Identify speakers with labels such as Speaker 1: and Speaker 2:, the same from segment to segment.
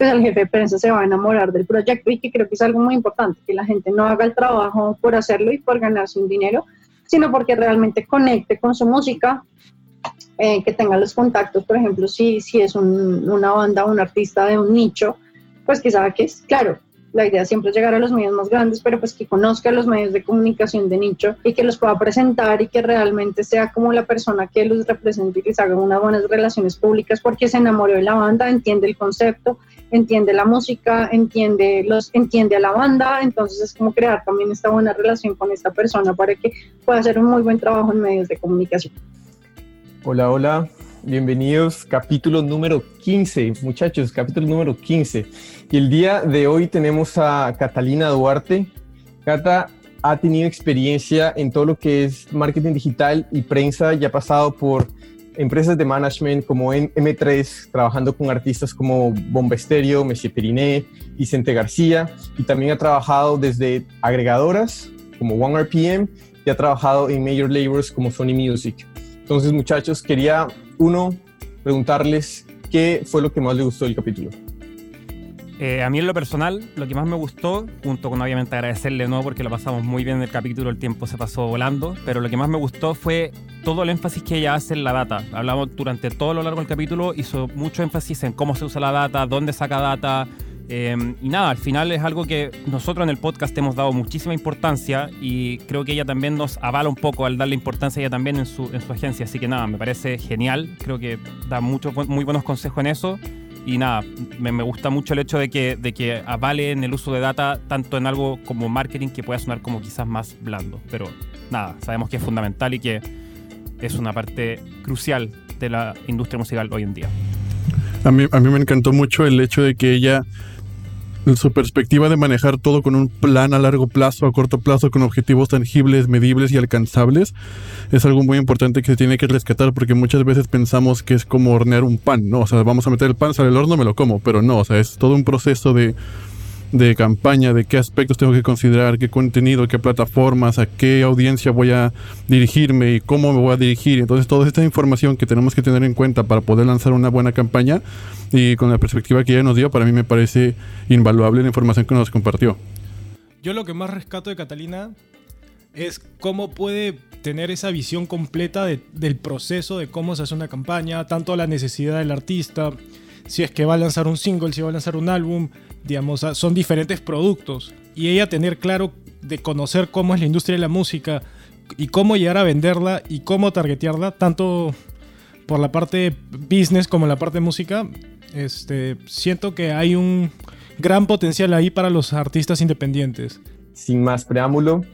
Speaker 1: pues el jefe de prensa se va a enamorar del proyecto y que creo que es algo muy importante, que la gente no haga el trabajo por hacerlo y por ganarse un dinero, sino porque realmente conecte con su música, eh, que tenga los contactos, por ejemplo, si, si es una banda o un artista de un nicho, pues que sabe que es, claro, la idea siempre es llegar a los medios más grandes, pero pues que conozca los medios de comunicación de nicho y que los pueda presentar y que realmente sea como la persona que los represente y que haga unas buenas relaciones públicas porque se enamoró de la banda, entiende el concepto, entiende la música, entiende, los, entiende a la banda, entonces es como crear también esta buena relación con esta persona para que pueda hacer un muy buen trabajo en medios de comunicación.
Speaker 2: Hola, hola, bienvenidos, capítulo número 15, muchachos, capítulo número 15. Y el día de hoy tenemos a Catalina Duarte. Cata ha tenido experiencia en todo lo que es marketing digital y prensa y ha pasado por empresas de management como en M3, trabajando con artistas como Bomba Estéreo, Messi Periné, Vicente García, y también ha trabajado desde agregadoras como OneRPM y ha trabajado en major labels como Sony Music. Entonces, muchachos, quería uno preguntarles qué fue lo que más les gustó del capítulo.
Speaker 3: Eh, a mí en lo personal, lo que más me gustó, junto con obviamente agradecerle no porque lo pasamos muy bien en el capítulo, el tiempo se pasó volando, pero lo que más me gustó fue todo el énfasis que ella hace en la data. Hablamos durante todo lo largo del capítulo, hizo mucho énfasis en cómo se usa la data, dónde saca data, em, y nada, al final es algo que nosotros en el podcast hemos dado muchísima importancia y creo que ella también nos avala un poco al darle importancia ella también en su, en su agencia. Así que nada, me parece genial. Creo que da muchos muy buenos consejos en eso y nada, me, gusta mucho el hecho de que, de que avalen el uso de data tanto en algo como marketing que pueda sonar como quizás más blando. Pero nada, sabemos que es fundamental y que es una parte crucial de la industria musical hoy en día.
Speaker 4: A mí, a mí me encantó mucho el hecho de que ella su perspectiva de manejar todo con un plan a largo plazo, a corto plazo, con objetivos tangibles, medibles y alcanzables, es algo muy importante que se tiene que rescatar porque muchas veces pensamos que es como hornear un pan, ¿no? O sea, vamos a meter el pan, sale el horno, me lo como, pero no, o sea, es todo un proceso de de campaña, de qué aspectos tengo que considerar, qué contenido, qué plataformas, a qué audiencia voy a dirigirme y cómo me voy a dirigir. Entonces, toda esta información que tenemos que tener en cuenta para poder lanzar una buena campaña y con la perspectiva que ella nos dio, para mí me parece invaluable la información que nos compartió.
Speaker 5: Yo lo que más rescato de Catalina es cómo puede tener esa visión completa del proceso de cómo se hace una campaña, tanto la necesidad del artista, si es que va a lanzar un single, si va a lanzar un álbum, digamos, son diferentes productos. Y ella tener claro de conocer cómo es la industria de la música y cómo llegar a venderla y cómo targetearla, tanto por la parte business como la parte música, este, siento que hay un gran potencial ahí para los artistas independientes.
Speaker 2: Sin más preámbulo,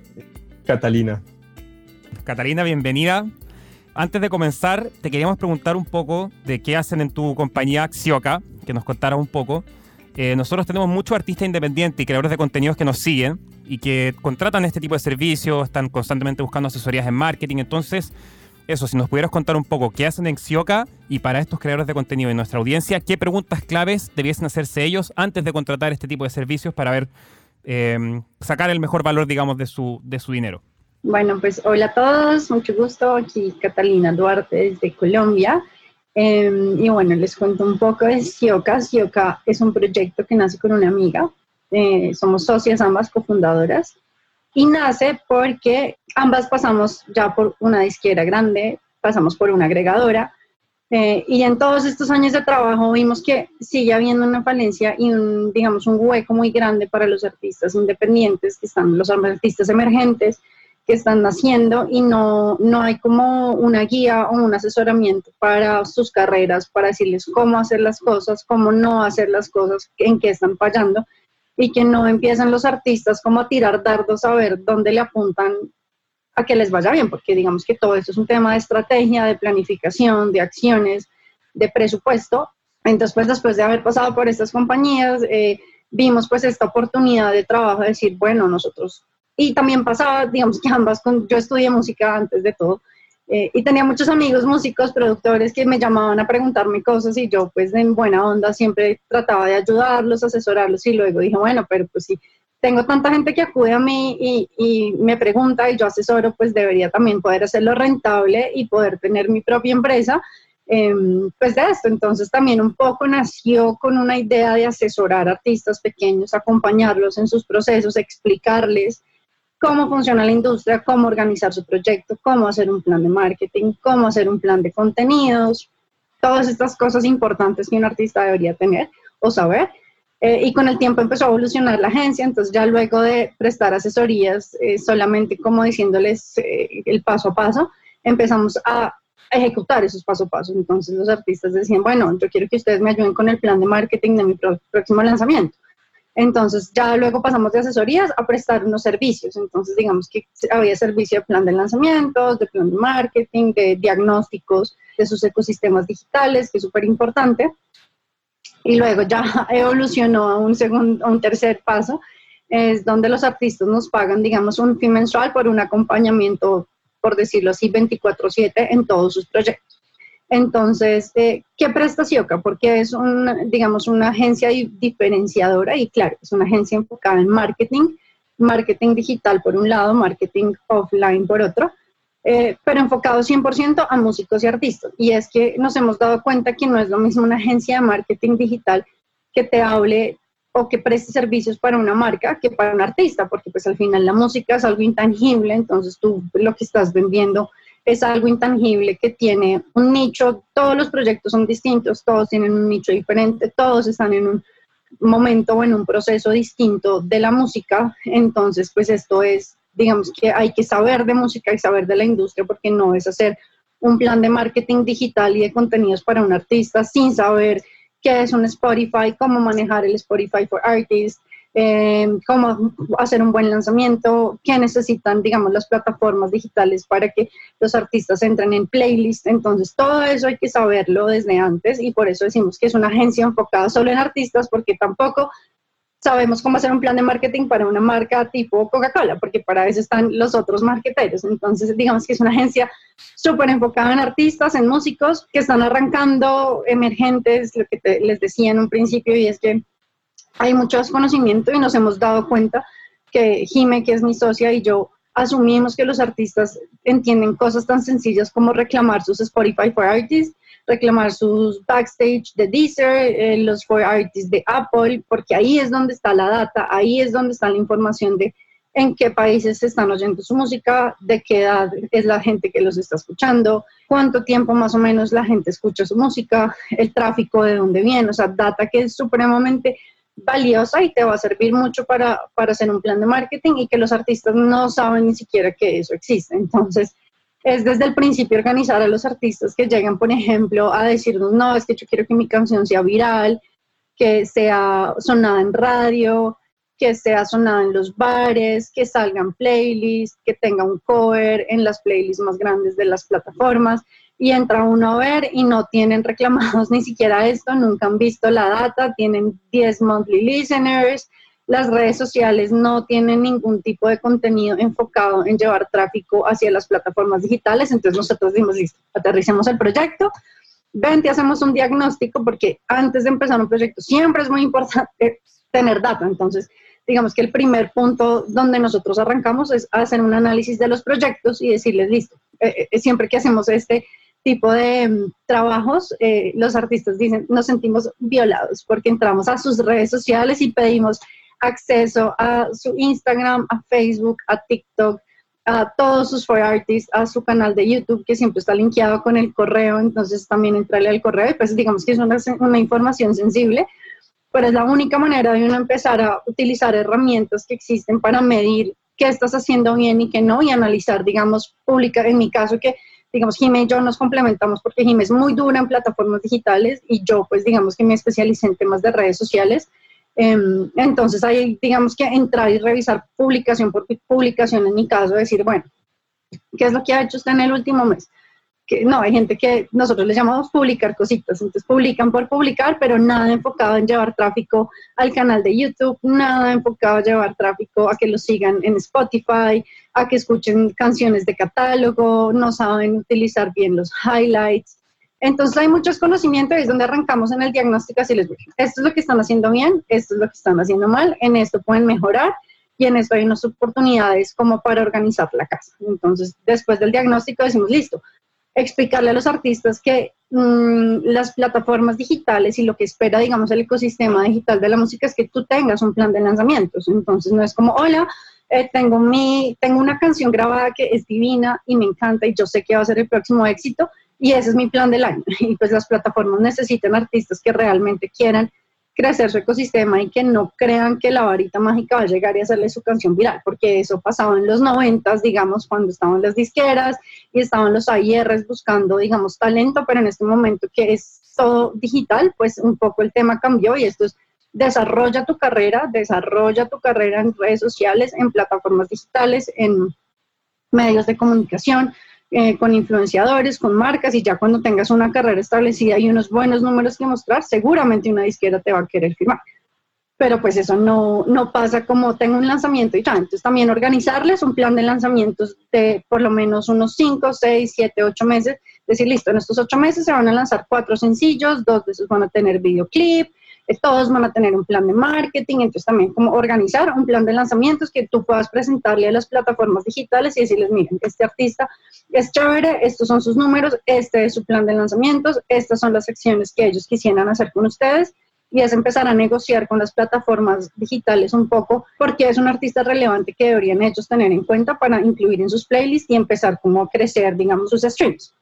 Speaker 2: Catalina.
Speaker 3: Catalina, bienvenida. Antes de comenzar, te queríamos preguntar un poco de qué hacen en tu compañía Xioca, que nos contara un poco. Eh, nosotros tenemos muchos artistas independientes y creadores de contenidos que nos siguen y que contratan este tipo de servicios, están constantemente buscando asesorías en marketing. Entonces, eso, si nos pudieras contar un poco qué hacen en Xioca y para estos creadores de contenido en nuestra audiencia, qué preguntas claves debiesen hacerse ellos antes de contratar este tipo de servicios para ver, eh, sacar el mejor valor, digamos, de su, de su dinero.
Speaker 1: Bueno, pues hola a todos, mucho gusto. Aquí Catalina Duarte desde Colombia. Em, y bueno, les cuento un poco de Sioca. Sioca es un proyecto que nace con una amiga. Eh, somos socias ambas cofundadoras. Y nace porque ambas pasamos ya por una disquera grande, pasamos por una agregadora. Eh, y en todos estos años de trabajo vimos que sigue habiendo una falencia y digamos, un hueco muy grande para los artistas independientes, que están los artistas emergentes, que están naciendo y no, no hay como una guía o un asesoramiento para sus carreras, para decirles cómo hacer las cosas, cómo no hacer las cosas, en qué están fallando y que no empiezan los artistas como a tirar dardos a ver dónde le apuntan a que les vaya bien, porque digamos que todo esto es un tema de estrategia, de planificación, de acciones, de presupuesto. Entonces, pues después de haber pasado por estas compañías, eh, vimos pues esta oportunidad de trabajo de decir, bueno, nosotros y también pasaba, digamos que ambas, con, yo estudié música antes de todo, eh, y tenía muchos amigos músicos, productores que me llamaban a preguntarme cosas y yo pues en buena onda siempre trataba de ayudarlos, asesorarlos y luego dije, bueno, pero pues si tengo tanta gente que acude a mí y, y me pregunta y yo asesoro, pues debería también poder hacerlo rentable y poder tener mi propia empresa em, pues de esto. Entonces también un poco nació con una idea de asesorar artistas pequeños, acompañarlos en sus procesos, explicarles cómo funciona la industria, cómo organizar su proyecto, cómo hacer un plan de marketing, cómo hacer un plan de contenidos, todas estas cosas importantes que un artista debería tener o saber. Eh, y con el tiempo empezó a evolucionar la agencia, entonces ya luego de prestar asesorías eh, solamente como diciéndoles eh, el paso a paso, empezamos a ejecutar esos paso a paso. Entonces los artistas decían, bueno, yo quiero que ustedes me ayuden con el plan de marketing de mi próximo lanzamiento. Entonces ya luego pasamos de asesorías a prestar unos servicios. Entonces digamos que había servicio de plan de lanzamientos, de plan de marketing, de diagnósticos de sus ecosistemas digitales, que es súper importante. Y luego ya evolucionó a un, segundo, un tercer paso, es donde los artistas nos pagan, digamos, un fin mensual por un acompañamiento, por decirlo así, 24/7 en todos sus proyectos. Entonces, eh, ¿qué presta Sioca? Porque es, un, digamos, una agencia diferenciadora y claro, es una agencia enfocada en marketing, marketing digital por un lado, marketing offline por otro, eh, pero enfocado 100% a músicos y artistas. Y es que nos hemos dado cuenta que no es lo mismo una agencia de marketing digital que te hable o que preste servicios para una marca que para un artista, porque pues al final la música es algo intangible, entonces tú lo que estás vendiendo es algo intangible que tiene un nicho, todos los proyectos son distintos, todos tienen un nicho diferente, todos están en un momento o en un proceso distinto de la música, entonces pues esto es, digamos que hay que saber de música y saber de la industria porque no es hacer un plan de marketing digital y de contenidos para un artista sin saber qué es un Spotify, cómo manejar el Spotify for Artists, eh, cómo hacer un buen lanzamiento, qué necesitan, digamos, las plataformas digitales para que los artistas entren en playlist. Entonces, todo eso hay que saberlo desde antes y por eso decimos que es una agencia enfocada solo en artistas, porque tampoco sabemos cómo hacer un plan de marketing para una marca tipo Coca-Cola, porque para eso están los otros marketeros. Entonces, digamos que es una agencia súper enfocada en artistas, en músicos que están arrancando emergentes, lo que les decía en un principio, y es que hay mucho desconocimiento y nos hemos dado cuenta que Jime, que es mi socia, y yo asumimos que los artistas entienden cosas tan sencillas como reclamar sus Spotify for Artists, reclamar sus backstage de Deezer, eh, los for Artists de Apple, porque ahí es donde está la data, ahí es donde está la información de en qué países están oyendo su música, de qué edad es la gente que los está escuchando, cuánto tiempo más o menos la gente escucha su música, el tráfico de dónde viene, o sea, data que es supremamente valiosa y te va a servir mucho para, para hacer un plan de marketing y que los artistas no saben ni siquiera que eso existe. Entonces, es desde el principio organizar a los artistas que llegan, por ejemplo, a decirnos, no, es que yo quiero que mi canción sea viral, que sea sonada en radio, que sea sonada en los bares, que salgan playlists, que tenga un cover en las playlists más grandes de las plataformas y entra uno a ver y no tienen reclamados ni siquiera esto, nunca han visto la data, tienen 10 monthly listeners, las redes sociales no tienen ningún tipo de contenido enfocado en llevar tráfico hacia las plataformas digitales, entonces nosotros dimos, listo, aterricemos el proyecto, ven, te hacemos un diagnóstico porque antes de empezar un proyecto siempre es muy importante tener data, entonces digamos que el primer punto donde nosotros arrancamos es hacer un análisis de los proyectos y decirles, listo, eh, eh, siempre que hacemos este tipo de mm, trabajos, eh, los artistas dicen, nos sentimos violados porque entramos a sus redes sociales y pedimos acceso a su Instagram, a Facebook, a TikTok, a todos sus for artists, a su canal de YouTube que siempre está linkeado con el correo, entonces también entrarle al correo y pues digamos que es una, una información sensible, pero es la única manera de uno empezar a utilizar herramientas que existen para medir qué estás haciendo bien y qué no y analizar, digamos, pública, en mi caso que digamos, Jimé y yo nos complementamos porque Jimé es muy dura en plataformas digitales y yo, pues, digamos que me especialicé en temas de redes sociales. Em, entonces, ahí, digamos que entrar y revisar publicación por publicación, en mi caso, decir, bueno, ¿qué es lo que ha hecho usted en el último mes? no, hay gente que nosotros le llamamos publicar cositas, entonces publican por publicar, pero nada enfocado en llevar tráfico al canal de YouTube, nada enfocado a llevar tráfico a que lo sigan en Spotify, a que escuchen canciones de catálogo, no saben utilizar bien los highlights. Entonces hay muchos conocimientos es donde arrancamos en el diagnóstico así les voy. Esto es lo que están haciendo bien, esto es lo que están haciendo mal, en esto pueden mejorar y en esto hay unas oportunidades como para organizar la casa. Entonces, después del diagnóstico decimos, listo, explicarle a los artistas que mm, las plataformas digitales y lo que espera, digamos, el ecosistema digital de la música es que tú tengas un plan de lanzamientos. Entonces no es como, hola, eh, tengo, mi, tengo una canción grabada que es divina y me encanta y yo sé que va a ser el próximo éxito y ese es mi plan del año. Y pues las plataformas necesitan artistas que realmente quieran crecer su ecosistema y que no crean que la varita mágica va a llegar y hacerle su canción viral, porque eso pasaba en los noventas, digamos, cuando estaban las disqueras y estaban los AIRs buscando, digamos, talento, pero en este momento que es todo digital, pues un poco el tema cambió y esto es desarrolla tu carrera, desarrolla tu carrera en redes sociales, en plataformas digitales, en medios de comunicación, eh, con influenciadores, con marcas y ya cuando tengas una carrera establecida y unos buenos números que mostrar, seguramente una disquera te va a querer firmar. Pero pues eso no, no pasa como tengo un lanzamiento y ya. Entonces también organizarles un plan de lanzamientos de por lo menos unos 5, 6, 7, 8 meses. Decir, listo, en estos 8 meses se van a lanzar cuatro sencillos, dos de esos van a tener videoclip, todos van a tener un plan de marketing, entonces también como organizar un plan de lanzamientos que tú puedas presentarle a las plataformas digitales y decirles, miren, este artista es chévere, estos son sus números, este es su plan de lanzamientos, estas son las acciones que ellos quisieran hacer con ustedes y es empezar a negociar con las plataformas digitales un poco porque es un artista relevante que deberían ellos tener en cuenta para incluir en sus playlists y empezar como a crecer, digamos, sus streams.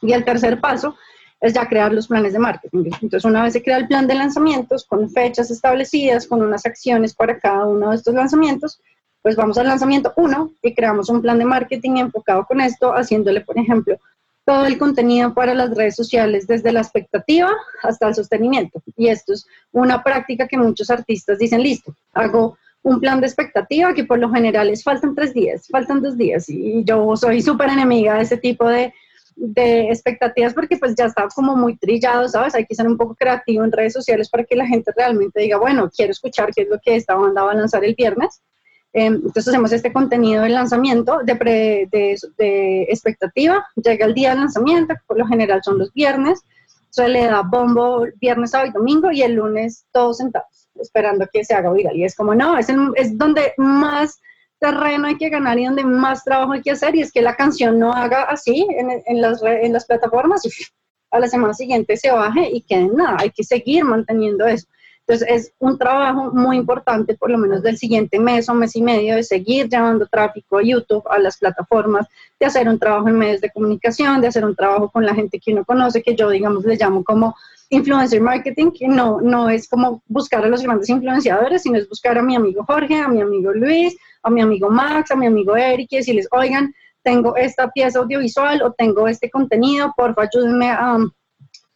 Speaker 1: Y el tercer paso es ya crear los planes de marketing. Entonces, una vez se crea el plan de lanzamientos con fechas establecidas, con unas acciones para cada uno de estos lanzamientos, pues vamos al lanzamiento 1 y creamos un plan de marketing enfocado con esto, haciéndole, por ejemplo, todo el contenido para las redes sociales, desde la expectativa hasta el sostenimiento. Y esto es una práctica que muchos artistas dicen, listo, hago un plan de expectativa que por lo general es faltan tres días, faltan dos días. Y yo soy súper enemiga de ese tipo de, de expectativas porque pues ya está como muy trillado, ¿sabes? Hay que ser un poco creativo en redes sociales para que la gente realmente diga, bueno, quiero escuchar qué es lo que esta banda va a lanzar el viernes. Em, entonces hacemos este contenido de lanzamiento, de, de, expectativa, llega el día del lanzamiento, por lo general son los viernes, se le da bombo viernes, sábado y domingo y el lunes todos sentados, esperando que se haga viral. Y es como, no, es, es donde más terreno hay que ganar y donde más trabajo hay que hacer, y es que la canción no haga así en, en las, en las plataformas y a la semana siguiente se baje y quede nada, hay que seguir manteniendo eso. Entonces es un trabajo muy importante, por lo menos del siguiente mes o mes y medio, de seguir llevando tráfico a YouTube, a las plataformas, de hacer un trabajo en medios de comunicación, de hacer un trabajo con la gente que uno conoce, que yo, digamos, le llamo como influencer marketing, que no, no es como buscar a los grandes influenciadores, sino es buscar a mi amigo Jorge, a mi amigo Luis, a mi amigo Max, a mi amigo Eric y decirles, oigan, tengo esta pieza audiovisual o tengo este contenido, porfa, ayúdenme a,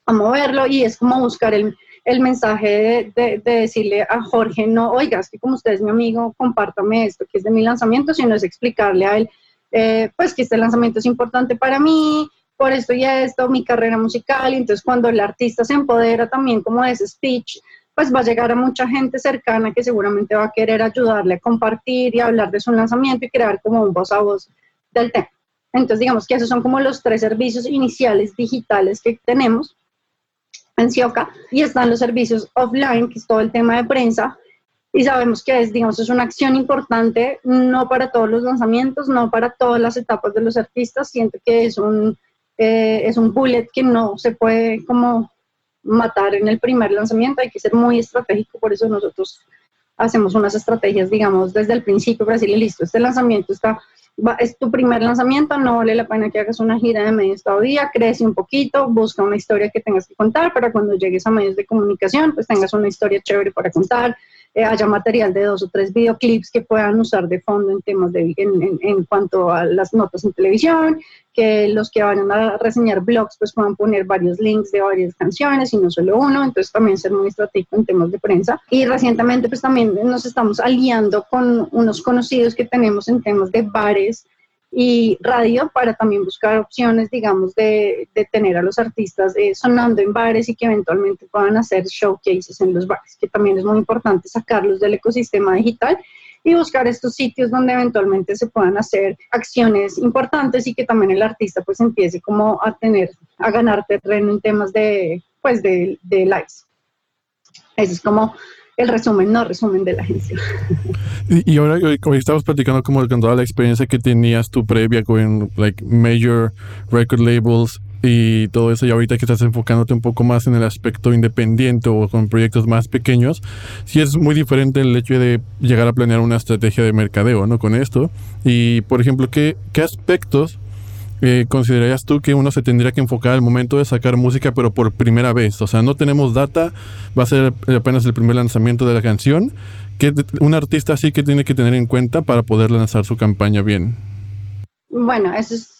Speaker 1: moverlo y es como buscar el, el mensaje de, de, decirle a Jorge, no, oiga, es que como usted es mi amigo, compártame esto que es de mi lanzamiento, sino es explicarle a él, eh, pues que este lanzamiento es importante para mí, por esto y esto, mi carrera musical, y entonces cuando el artista se empodera también como de ese speech, pues va a llegar a mucha gente cercana que seguramente va a querer ayudarle a compartir y hablar de su lanzamiento y crear como un voz a voz del tema. Entonces, digamos que esos son como los tres servicios iniciales digitales que tenemos en Sioca y están los servicios offline, que es todo el tema de prensa. Y sabemos que es, digamos, es una acción importante, no para todos los lanzamientos, no para todas las etapas de los artistas. Siento que es un, eh, es un bullet que no se puede como matar en el primer lanzamiento, hay que ser muy estratégico, por eso nosotros hacemos unas estrategias, digamos, desde el principio para decirle, listo, este lanzamiento está, es tu primer lanzamiento, no vale la pena que hagas una gira de medios todavía, crece un poquito, busca una historia que tengas que contar para cuando llegues a medios de comunicación, pues tengas una historia chévere para contar, eh, haya material de dos o tres videoclips que puedan usar de fondo en temas de, en, en, cuanto a las notas en televisión, que los que vayan a reseñar blogs pues puedan poner varios links de varias canciones y no solo uno, entonces también ser muy estratégico en temas de prensa. Y recientemente pues también nos estamos aliando con unos conocidos que tenemos en temas de bares y radio para también buscar opciones, digamos, de, de tener a los artistas eh, sonando en bares y que eventualmente puedan hacer showcases en los bares, que también es muy importante sacarlos del ecosistema digital y buscar estos sitios donde eventualmente se puedan hacer acciones importantes y que también el artista pues empiece como a tener, a ganar terreno en temas de, pues de, de. Ese es como el resumen, no resumen de la agencia.
Speaker 4: Y, ahora hoy, estabas platicando como con toda la experiencia que tenías tu previa con like major record labels y todo eso y ahorita que estás enfocándote un poco más en el aspecto independiente o con proyectos más pequeños, sí es muy diferente el hecho de llegar a planear una estrategia de mercadeo, ¿no? Con esto. Y, por ejemplo, ¿qué, qué aspectos eh, considerarías tú que uno se tendría que enfocar al momento de sacar música, pero por primera vez? O sea, no tenemos data, va a ser apenas el primer lanzamiento de la canción. ¿Qué un artista así que tiene que tener en cuenta para poder lanzar su campaña bien?
Speaker 1: Bueno, eso es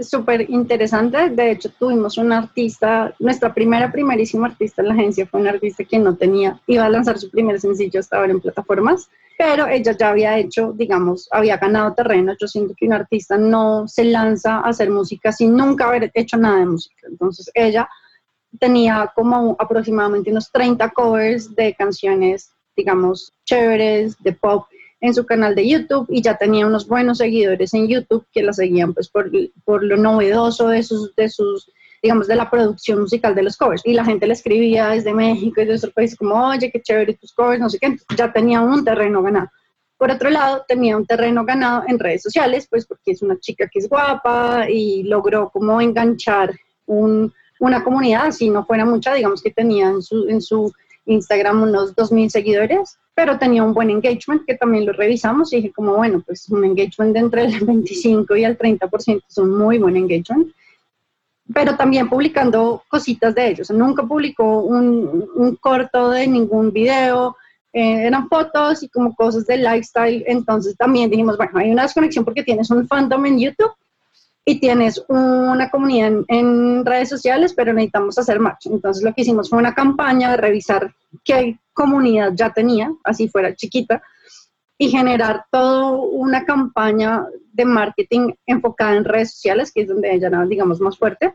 Speaker 1: súper interesante. De hecho, tuvimos un artista, nuestra primera, primerísima artista en la agencia fue una artista que no tenía, iba a lanzar su primer sencillo hasta ahora en plataformas, pero ella ya había hecho, digamos, había ganado terreno. Yo siento que un artista no se lanza a hacer música sin nunca haber hecho nada de música. Entonces, ella tenía como aproximadamente unos 30 covers de canciones, digamos, chéveres, de pop en su canal de YouTube y ya tenía unos buenos seguidores en YouTube que la seguían pues por, por lo novedoso de sus, de sus, digamos, de la producción musical de los covers. Y la gente le escribía desde México y de otros países como, oye, qué chévere tus covers, no sé qué. ya tenía un terreno ganado. Por otro lado, tenía un terreno ganado en redes sociales, pues porque es una chica que es guapa y logró como enganchar un, una comunidad, si no fuera mucha, digamos que tenía en su, en su Instagram unos 2.000 seguidores, pero tenía un buen engagement que también lo revisamos y dije como, bueno, pues un engagement de entre el 25 y el 30% es un muy buen engagement, pero también publicando cositas de ellos. Nunca publicó un, un corto de ningún video, eh, eran fotos y como cosas de lifestyle, entonces también dijimos, bueno, hay una desconexión porque tienes un fandom en YouTube y tienes una comunidad en, redes sociales, pero necesitamos hacer match. Entonces lo que hicimos fue una campaña de revisar qué comunidad ya tenía, así fuera chiquita, y generar toda una campaña de marketing enfocada en redes sociales, que es donde ella era, digamos, más fuerte,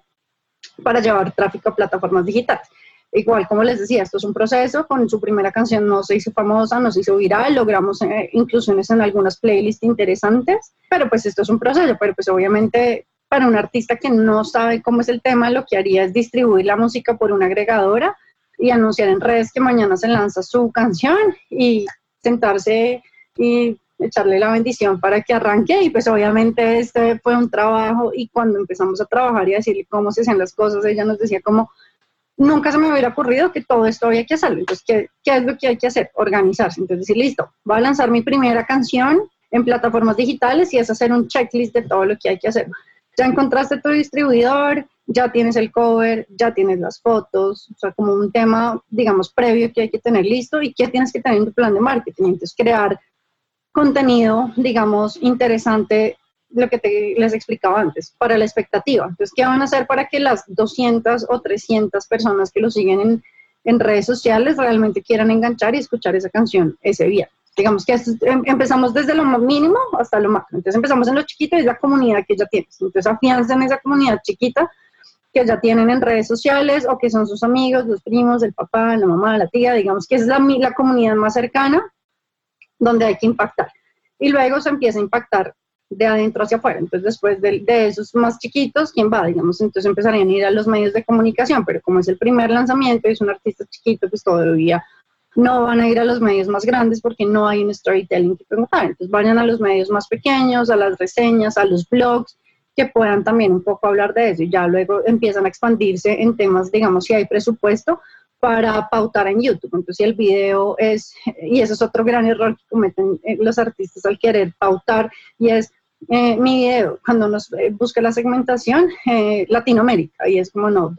Speaker 1: para llevar tráfico a plataformas digitales. Igual, como les decía, esto es un proceso, con su primera canción no se hizo famosa, no se hizo viral, logramos eh, inclusiones en algunas playlists interesantes, pero pues esto es un proceso, pero pues obviamente para un artista que no sabe cómo es el tema, lo que haría es distribuir la música por una agregadora y anunciar en redes que mañana se lanza su canción y sentarse y echarle la bendición para que arranque y pues obviamente este fue un trabajo y cuando empezamos a trabajar y a decirle cómo se hacen las cosas, ella nos decía como nunca se me hubiera ocurrido que todo esto había que hacerlo. Entonces, ¿qué, ¿qué, es lo que hay que hacer? Organizarse. Entonces, decir, listo, voy a lanzar mi primera canción en plataformas digitales y es hacer un checklist de todo lo que hay que hacer. Ya encontraste tu distribuidor, ya tienes el cover, ya tienes las fotos, o sea, como un tema, digamos, previo que hay que tener listo y qué tienes que tener en tu plan de marketing. Entonces, crear contenido, digamos, interesante lo que te, les explicaba antes, para la expectativa. Entonces, ¿qué van a hacer para que las 200 o 300 personas que lo siguen en, en redes sociales realmente quieran enganchar y escuchar esa canción ese día? Digamos que em, empezamos desde lo mínimo hasta lo máximo. Entonces empezamos en lo chiquito y es la comunidad que ya tienes. Entonces afianzan esa comunidad chiquita que ya tienen en redes sociales o que son sus amigos, los primos, el papá, la mamá, la tía, digamos que es la, la comunidad más cercana donde hay que impactar. Y luego se empieza a impactar de adentro hacia afuera. Entonces, después de, esos más chiquitos, ¿quién va? Digamos, entonces empezarían a ir a los medios de comunicación, pero como es el primer lanzamiento y es un artista chiquito, pues todavía no van a ir a los medios más grandes porque no hay un storytelling que preguntar. Entonces, vayan a los medios más pequeños, a las reseñas, a los blogs, que puedan también un poco hablar de eso y ya luego empiezan a expandirse en temas, digamos, si hay presupuesto para pautar en YouTube. Entonces, si el video es, y eso es otro gran error que cometen eh, los artistas al querer pautar, y es eh, mi video, cuando nos eh, busca la segmentación, eh, Latinoamérica, y es como, no.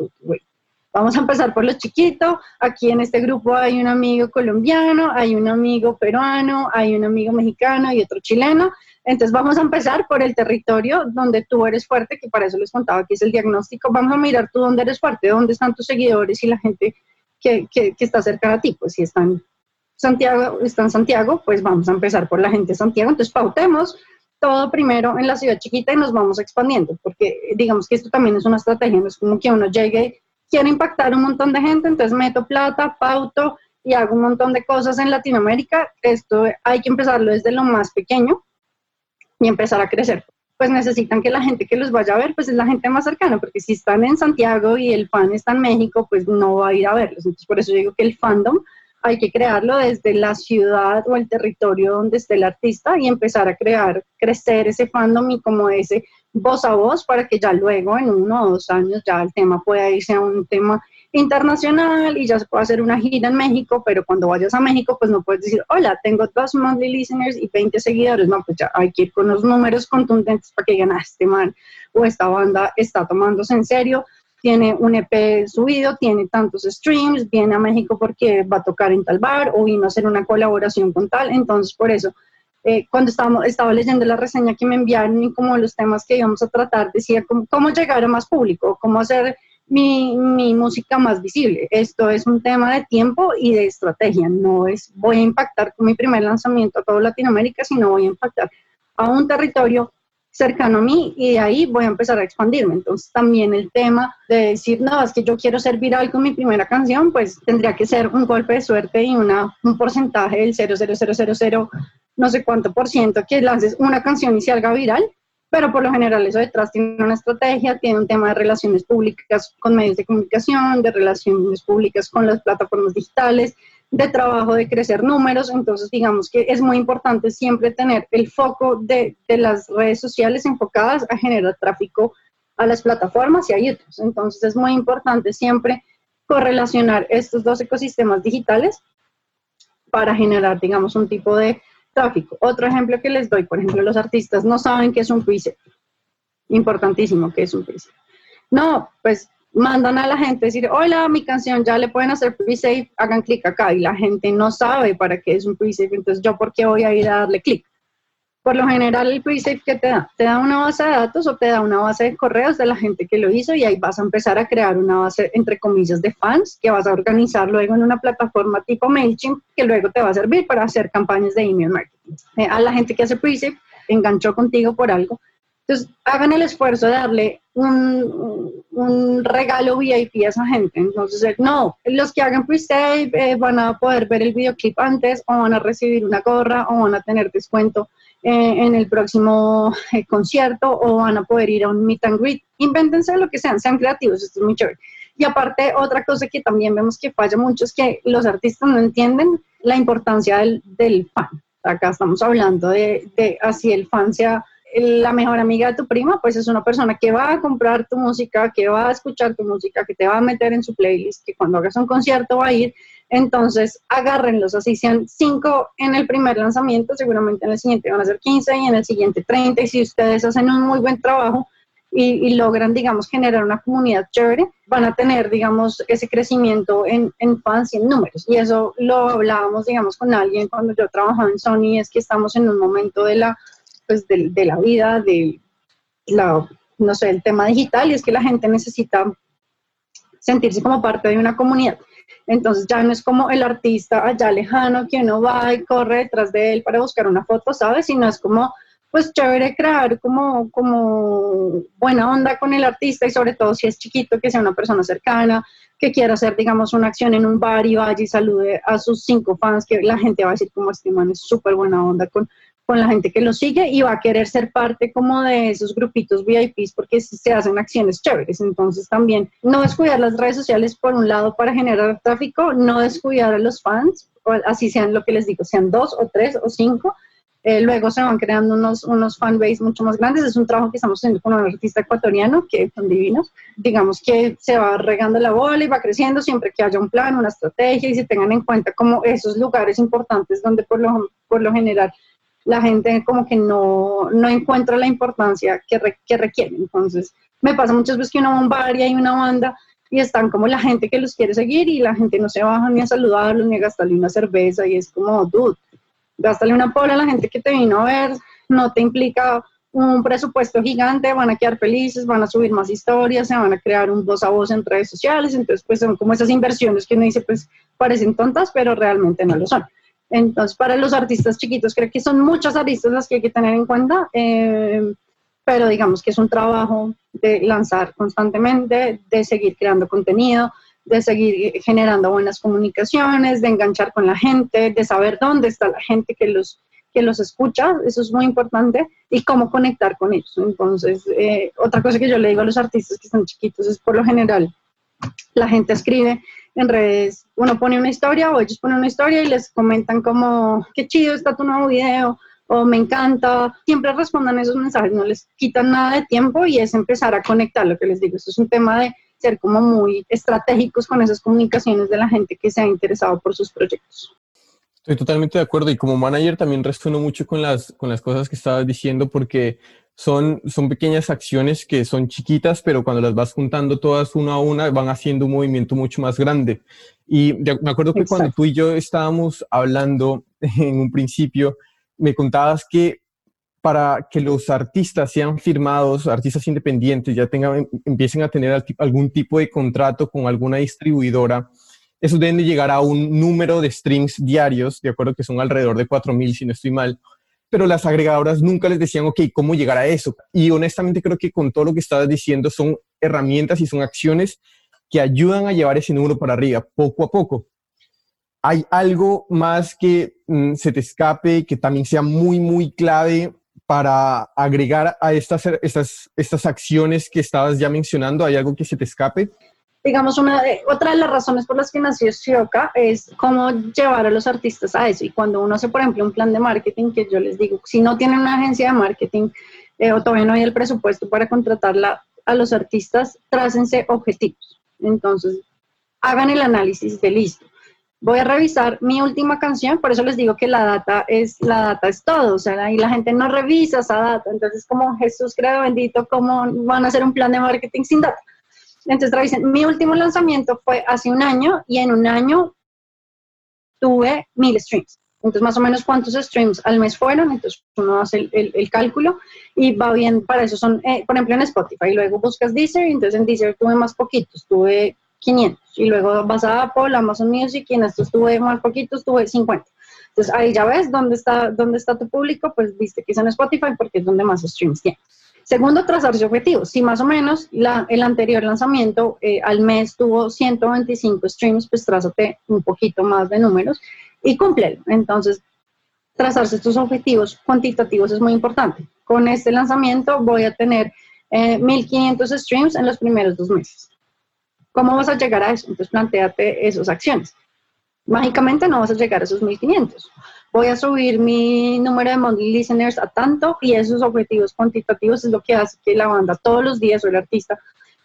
Speaker 1: Vamos a empezar por lo chiquito. Aquí en este grupo hay un amigo colombiano, hay un amigo peruano, hay un amigo mexicano y otro chileno. Entonces vamos a empezar por el territorio donde tú eres fuerte, que para eso les contaba que es el diagnóstico. Vamos a mirar tú dónde eres fuerte, dónde están tus seguidores y la gente que, que, que está cerca de ti. Pues si están Santiago, está en Santiago, pues vamos a empezar por la gente de Santiago. Entonces pautemos todo primero en la ciudad chiquita y nos vamos expandiendo, porque digamos que esto también es una estrategia, no es como que uno llegue, quiere impactar un montón de gente, entonces meto plata, pauto y hago un montón de cosas en Latinoamérica. Esto hay que empezarlo desde lo más pequeño y empezar a crecer. Pues necesitan que la gente que los vaya a ver, pues es la gente más cercana, porque si están en Santiago y el fan está en México, pues no va a ir a verlos. Entonces por eso digo que el fandom hay que crearlo desde la ciudad o el territorio donde esté el artista y empezar a crear, crecer ese fandom y como ese voz a voz para que ya luego en uno o dos años ya el tema pueda irse a un tema internacional y ya se puede hacer una gira en México, pero cuando vayas a México pues no puedes decir, hola, tengo dos monthly listeners y 20 seguidores, no, pues ya hay que ir con los números contundentes para que digan, ah, este man o esta banda está tomándose en serio, tiene un EP subido, tiene tantos streams, viene a México porque va a tocar en tal bar o vino a hacer una colaboración con tal. Entonces, por eso, eh, cuando estaba leyendo la reseña que me enviaron y como los temas que íbamos a tratar, decía cómo, llegar a más público, cómo hacer mi, mi, música más visible. Esto es un tema de tiempo y de estrategia. No es voy a impactar con mi primer lanzamiento a toda Latinoamérica, sino voy a impactar a un territorio cercano a mí y de ahí voy a empezar a expandirme. Entonces también el tema de decir, no, es que yo quiero ser viral con mi primera canción, pues tendría que ser un golpe de suerte y una, un porcentaje del 0,0000 no sé cuánto por ciento que lances una canción y se haga viral, pero por lo general eso detrás tiene una estrategia, tiene un tema de relaciones públicas con medios de comunicación, de relaciones públicas con las plataformas digitales, de trabajo de crecer números, entonces digamos que es muy importante siempre tener el foco de, de, las redes sociales enfocadas a generar tráfico a las plataformas y a YouTube. Entonces es muy importante siempre correlacionar estos dos ecosistemas digitales para generar, digamos, un tipo de tráfico. Otro ejemplo que les doy, por ejemplo, los artistas no saben qué es un preset. Importantísimo que es un preset. No, pues mandan a la gente decir, hola, mi canción ya le pueden hacer pre-save, hagan clic acá. Y la gente no sabe para qué es un pre-save, entonces yo por qué voy a ir a darle clic. Por lo general, el pre-save que te da, te da una base de datos o te da una base de correos de la gente que lo hizo y ahí vas a empezar a crear una base, entre comillas, de fans que vas a organizar luego en una plataforma tipo MailChimp que luego te va a servir para hacer campañas de email marketing. Eh, a la gente que hace pre-save enganchó contigo por algo, entonces, hagan el esfuerzo de darle un, un, regalo VIP a esa gente. Entonces, eh, no, los que hagan pre-save eh, van a poder ver el videoclip antes o van a recibir una gorra o van a tener descuento eh, en el próximo concierto o van a poder ir a un meet and greet. Invéntense lo que sean, sean creativos, esto es muy chévere. Y aparte, otra cosa que también vemos que falla mucho es que los artistas no entienden la importancia del, del fan. Acá estamos hablando de, de así el fan sea la mejor amiga de tu prima, pues es una persona que va a comprar tu música, que va a escuchar tu música, que te va a meter en su playlist, que cuando hagas un concierto va a ir. Entonces, agárrenlos, así sean cinco en el primer lanzamiento, seguramente en el siguiente van a ser 15 y en el siguiente 30. Y si ustedes hacen un muy buen trabajo y, logran, digamos, generar una comunidad chévere, van a tener, digamos, ese crecimiento en, en fans y en números. Y eso lo hablábamos, digamos, con alguien cuando yo trabajaba en Sony, es que estamos en un momento de la pues, de, de la vida, de la, no sé, el tema digital, y es que la gente necesita sentirse como parte de una comunidad. Entonces ya no es como el artista allá lejano que uno va y corre detrás de él para buscar una foto, ¿sabes? Sino es como, pues chévere crear como, como buena onda con el artista y sobre todo si es chiquito, que sea una persona cercana, que quiera hacer, digamos, una acción en un bar y vaya y salude a sus cinco fans, que la gente va a decir como este man es súper buena onda con, con la gente que lo sigue y va a querer ser parte como de esos grupitos VIPs porque se hacen acciones chéveres. Entonces también no descuidar las redes sociales por un lado para generar tráfico, no descuidar a los fans, así sean lo que les digo, sean dos o tres o cinco. Eh, luego se van creando unos, unos fanbase mucho más grandes. Es un trabajo que estamos haciendo con un artista ecuatoriano que son divinos. Digamos que se va regando la bola y va creciendo siempre que haya un plan, una estrategia y se tengan en cuenta como esos lugares importantes donde por lo, por lo general la gente como que no, no encuentra la importancia que, que requiere. Entonces, me pasa muchas veces que uno va a un bar y una banda y están como la gente que los quiere seguir y la gente no se baja ni a saludarlos ni a gastarle una cerveza y es como, dude, gástale una pola a la gente que te vino a ver, no te implica un presupuesto gigante, van a quedar felices, van a subir más historias, se van a crear un voz a voz en redes sociales, entonces pues son como esas inversiones que uno dice pues parecen tontas, pero realmente no lo son. Entonces, para los artistas chiquitos, creo que son muchas aristas las que hay que tener en cuenta, eh, pero digamos que es un trabajo de lanzar constantemente, de seguir creando contenido, de seguir generando buenas comunicaciones, de enganchar con la gente, de saber dónde está la gente que los, que los escucha, eso es muy importante, y cómo conectar con ellos. Entonces, eh, otra cosa que yo le digo a los artistas que están chiquitos es por lo general, la gente escribe en redes, uno pone una historia o ellos ponen una historia y les comentan como, qué chido está tu nuevo video o me encanta. Siempre respondan esos mensajes, no les quitan nada de tiempo y es empezar a conectar lo que les digo. Esto es un tema de ser como muy estratégicos con esas comunicaciones de la gente que se ha interesado por sus proyectos.
Speaker 2: Estoy totalmente de acuerdo y como manager también resueno mucho con las, con las cosas que estabas diciendo porque son, son pequeñas acciones que son chiquitas, pero cuando las vas juntando todas una a una van haciendo un movimiento mucho más grande. Y me acuerdo que cuando tú y yo estábamos hablando en un principio, me contabas que para que los artistas sean firmados, artistas independientes, ya tengan, empiecen a tener algún tipo de contrato con alguna distribuidora, eso deben de llegar a un número de streams diarios, de acuerdo que son alrededor de 4.000 si no estoy mal, pero las agregadoras nunca les decían, ok, ¿cómo llegar a eso? Y honestamente creo que con todo lo que estabas diciendo son herramientas y son acciones que ayudan a llevar ese número para arriba, poco a poco. ¿Hay algo más que mm, se te escape, que también sea muy, muy clave para agregar a estas, estas, estas acciones que estabas ya mencionando? ¿Hay algo que se te escape?
Speaker 1: Digamos, una otra de las razones por las que nació Shioka es cómo llevar a los artistas a eso. Y cuando uno hace, por ejemplo, un plan de marketing, que yo les digo, si no tienen una agencia de marketing eh, o todavía no hay el presupuesto para contratarla a los artistas, trácense objetivos. Entonces, hagan el análisis de listo. Voy a revisar mi última canción, por eso les digo que la data es, la data es todo, o sea, ahí la gente no revisa esa data, entonces como Jesús credo bendito, ¿cómo van a hacer un plan de marketing sin data? Entonces revisen, mi último lanzamiento fue hace un año y en un año tuve mil streams. Entonces, más o menos cuántos streams al mes fueron, entonces uno hace el, cálculo y va bien, para eso son, eh, por ejemplo, en Spotify, luego buscas Deezer, y entonces en Deezer tuve más poquitos, tuve 500, y luego vas a Apple, Amazon Music, y en estos tuve más poquitos, tuve 50. Entonces ahí ya ves dónde está, dónde está tu público, pues viste que es en Spotify porque es donde más streams tiene. Segundo, trazarse objetivos. Si más o menos el anterior lanzamiento eh, al mes tuvo 125 streams, pues trázate un poquito más de números y cúmplelo. Entonces, trazarse estos objetivos cuantitativos es muy importante. Con este lanzamiento voy a tener 1500 eh, streams en los primeros dos meses. ¿Cómo vas a llegar a eso? Entonces, planteate esas acciones. Mágicamente no vas a llegar a esos 1500 voy a subir mi número de monthly listeners a tanto y esos objetivos cuantitativos es lo que hace que la banda todos los días o el artista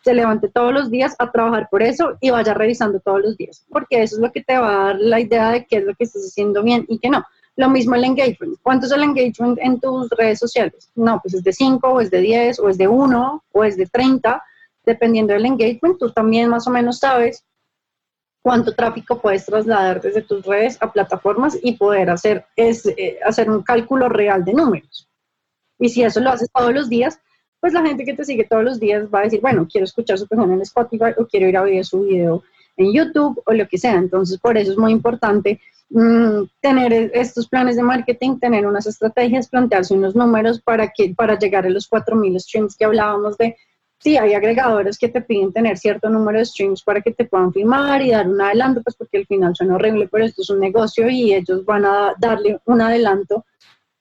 Speaker 1: se levante todos los días a trabajar por eso y vaya revisando todos los días, porque eso es lo que te va a dar la idea de qué es lo que estás haciendo bien y qué no. Lo mismo el engagement. ¿Cuánto es el engagement en tus redes sociales? No, pues es de 5 o es de 10 o es de 1 o es de 30. Dependiendo del engagement, tú también más o menos sabes cuánto tráfico puedes trasladar desde tus redes a plataformas y poder hacer, es, eh, hacer un cálculo real de números. Y si eso lo haces todos los días, pues la gente que te sigue todos los días va a decir, bueno, quiero escuchar su canción en Spotify o quiero ir a ver su video en YouTube o lo que sea. Entonces, por eso es muy importante mm, tener estos planes de marketing, tener unas estrategias, plantearse unos números para, que, para llegar a los 4.000 streams que hablábamos de sí, hay agregadores que te piden tener cierto número de streams para que te puedan firmar y dar un adelanto, pues porque al final suena horrible, pero esto es un negocio y ellos van a darle un adelanto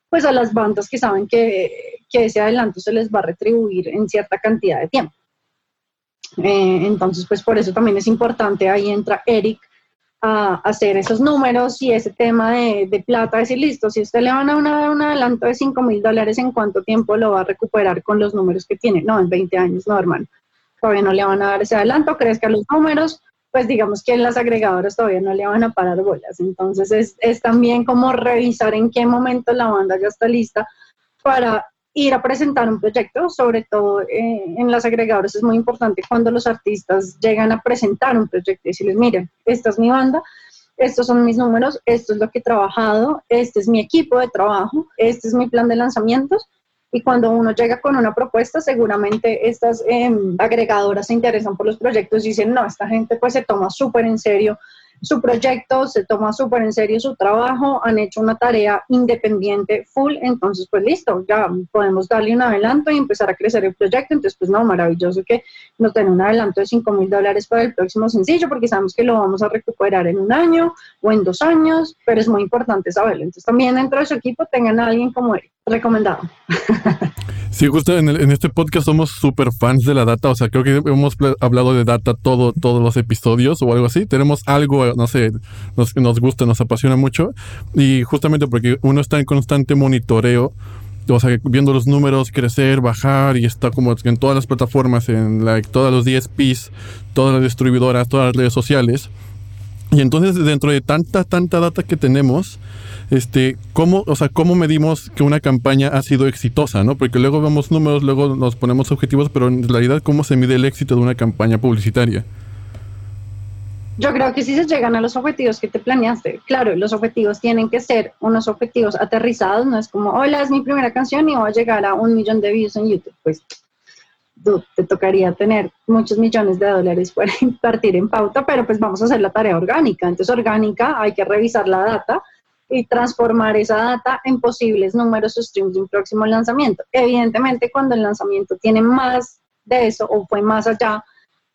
Speaker 1: pues a las bandas que saben que, que ese adelanto se les va a retribuir en cierta cantidad de tiempo. Eh, entonces, pues por eso también es importante, ahí entra Eric a hacer esos números y ese tema de, plata, decir, listo, si usted le van a dar un adelanto de 5 mil dólares, ¿en cuánto tiempo lo va a recuperar con los números que tiene? No, en 20 años, no, hermano. Todavía no le van a dar ese adelanto, crezca los números, pues digamos que en las agregadoras todavía no le van a parar bolas. Entonces es, es también como revisar en qué momento la banda ya está lista para ir a presentar un proyecto, sobre todo eh, en las agregadoras es muy importante cuando los artistas llegan a presentar un proyecto y decirles, miren, esta es mi banda, estos son mis números, esto es lo que he trabajado, este es mi equipo de trabajo, este es mi plan de lanzamientos. Y cuando uno llega con una propuesta, seguramente estas em, agregadoras se interesan por los proyectos y dicen, no, esta gente pues se toma súper en serio su proyecto, se toma súper en serio su trabajo, han hecho una tarea independiente full, entonces pues listo, ya podemos darle un adelanto y empezar a crecer el proyecto, entonces pues no, maravilloso que nos den un adelanto de 5 mil dólares para el próximo sencillo, porque sabemos que lo vamos a recuperar en un año o en dos años, pero es muy importante saberlo, entonces también dentro de su equipo tengan a alguien como él, recomendado.
Speaker 4: Sí, justo en, en, este podcast somos súper fans de la data, o sea, creo que hemos hablado de data todo, todos los episodios o algo así. Tenemos algo, no sé, nos, gusta, nos apasiona mucho y justamente porque uno está en constante monitoreo, o sea, viendo los números crecer, bajar y está como en todas las plataformas, en like, todos los DSPs, todas las distribuidoras, todas las redes sociales. Y entonces dentro de tanta, tanta data que tenemos, este, ¿cómo, o sea, cómo medimos que una campaña ha sido exitosa, ¿no? Porque luego vemos números, luego nos ponemos objetivos, pero en realidad, ¿cómo se mide el éxito de una campaña publicitaria?
Speaker 1: Yo creo que si se llegan a los objetivos que te planeaste, claro, los objetivos tienen que ser unos objetivos aterrizados, no es como, hola, es mi primera canción y voy a llegar a un millón de views en YouTube, pues te tocaría tener muchos millones de dólares para invertir en pauta, pero pues vamos a hacer la tarea orgánica. Entonces, orgánica, hay que revisar la data, y transformar esa data en posibles números o streams de un próximo lanzamiento. Evidentemente, cuando el lanzamiento tiene más de eso o fue más allá,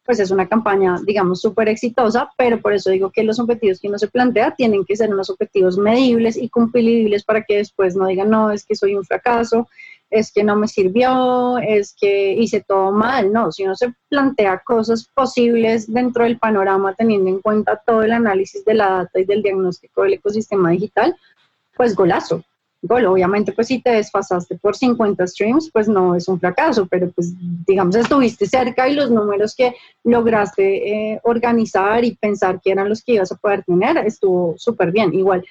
Speaker 1: pues es una campaña, digamos, súper exitosa, pero por eso digo que los objetivos que uno se plantea tienen que ser unos objetivos medibles y cumplibles para que después no digan, no, es que soy un fracaso, es que no me sirvió, es que hice todo mal, no, si uno se plantea cosas posibles dentro del panorama teniendo en cuenta todo el análisis de la data y del diagnóstico del ecosistema digital, pues golazo. Gol, obviamente, pues si te desfasaste por 50 streams, pues no es un fracaso, pero pues digamos estuviste cerca y los números que lograste eh, organizar y pensar que eran los que ibas a poder tener, estuvo súper bien. Igual,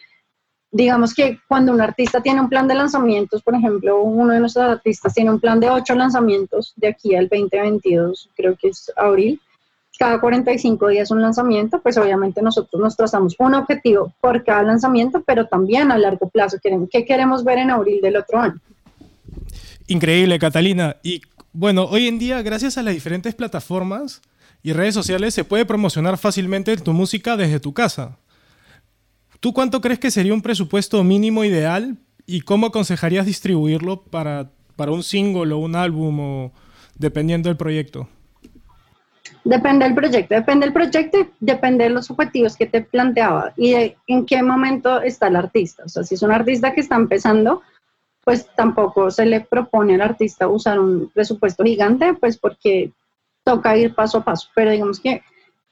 Speaker 1: digamos que cuando un artista tiene un plan de lanzamientos, por ejemplo, uno de nuestros artistas tiene un plan de ocho lanzamientos de aquí al 2022, creo que es abril, cada 45 días un lanzamiento, pues obviamente nosotros nos trazamos un objetivo por cada lanzamiento, pero también a largo plazo. Queremos, ¿Qué queremos ver en abril del otro año?
Speaker 5: Increíble, Catalina. Y bueno, hoy en día, gracias a las diferentes plataformas y redes sociales, se puede promocionar fácilmente tu música desde tu casa. ¿Tú cuánto crees que sería un presupuesto mínimo ideal y cómo aconsejarías distribuirlo para, para un single o un álbum o dependiendo del proyecto?
Speaker 1: Depende del proyecto, depende del proyecto depende de los objetivos que te planteaba y de en qué momento está el artista. O sea, si es un artista que está empezando, pues tampoco se le propone al artista usar un presupuesto gigante, pues porque toca ir paso a paso. Pero digamos que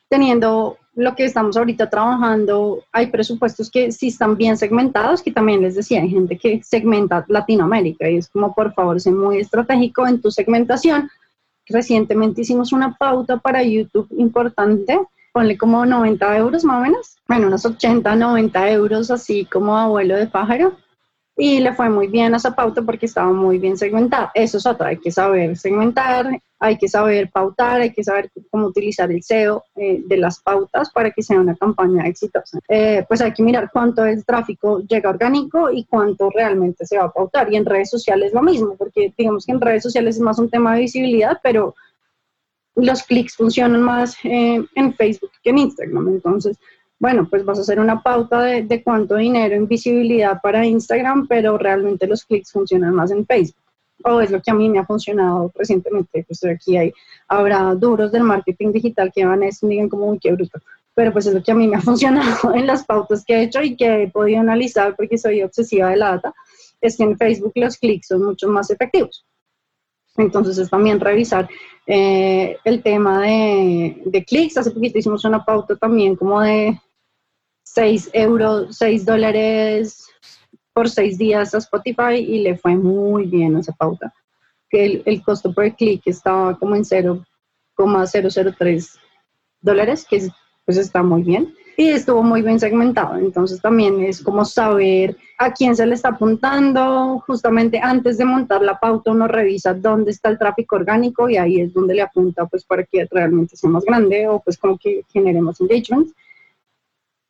Speaker 1: teniendo lo que estamos ahorita trabajando, hay presupuestos que sí están bien segmentados, que también les decía, hay gente que segmenta Latinoamérica y es como, por favor, sé muy estratégico en tu segmentación. Recientemente hicimos una pauta para YouTube importante, ponle como 90 euros más o menos, bueno, unos 80, 90 euros así como abuelo de pájaro y le fue muy bien a esa pauta porque estaba muy bien segmentada. Eso es otra, hay que saber segmentar, hay que saber pautar, hay que saber cómo utilizar el SEO eh, de las pautas para que sea una campaña exitosa. Eh, pues hay que mirar cuánto el tráfico llega orgánico y cuánto realmente se va a pautar. Y en redes sociales lo mismo, porque digamos que en redes sociales es más un tema de visibilidad, pero los clics funcionan más eh, en Facebook que en Instagram. Entonces, bueno, pues vas a hacer una pauta de, cuánto dinero en visibilidad para Instagram, pero realmente los clics funcionan más en Facebook. O es lo que a mí me ha funcionado recientemente. Pues aquí hay, habrá duros del marketing digital que van a decir, digan como, uy, qué bruto. Pero pues es lo que a mí me ha funcionado en las pautas que he hecho y que he podido analizar porque soy obsesiva de la data, es que en Facebook los clics son mucho más efectivos. Entonces es también revisar eh, el tema de, de clics. Hace poquito hicimos una pauta también como de 6 euros, 6 dólares por 6 días a Spotify y le fue muy bien esa pauta. Que el, costo por clic estaba como en 0,003 dólares, que pues está muy bien. Y estuvo muy bien segmentado. Entonces también es como saber a quién se le está apuntando. Justamente antes de montar la pauta uno revisa dónde está el tráfico orgánico y ahí es donde le apunta pues para que realmente sea más grande o pues como que generemos engagement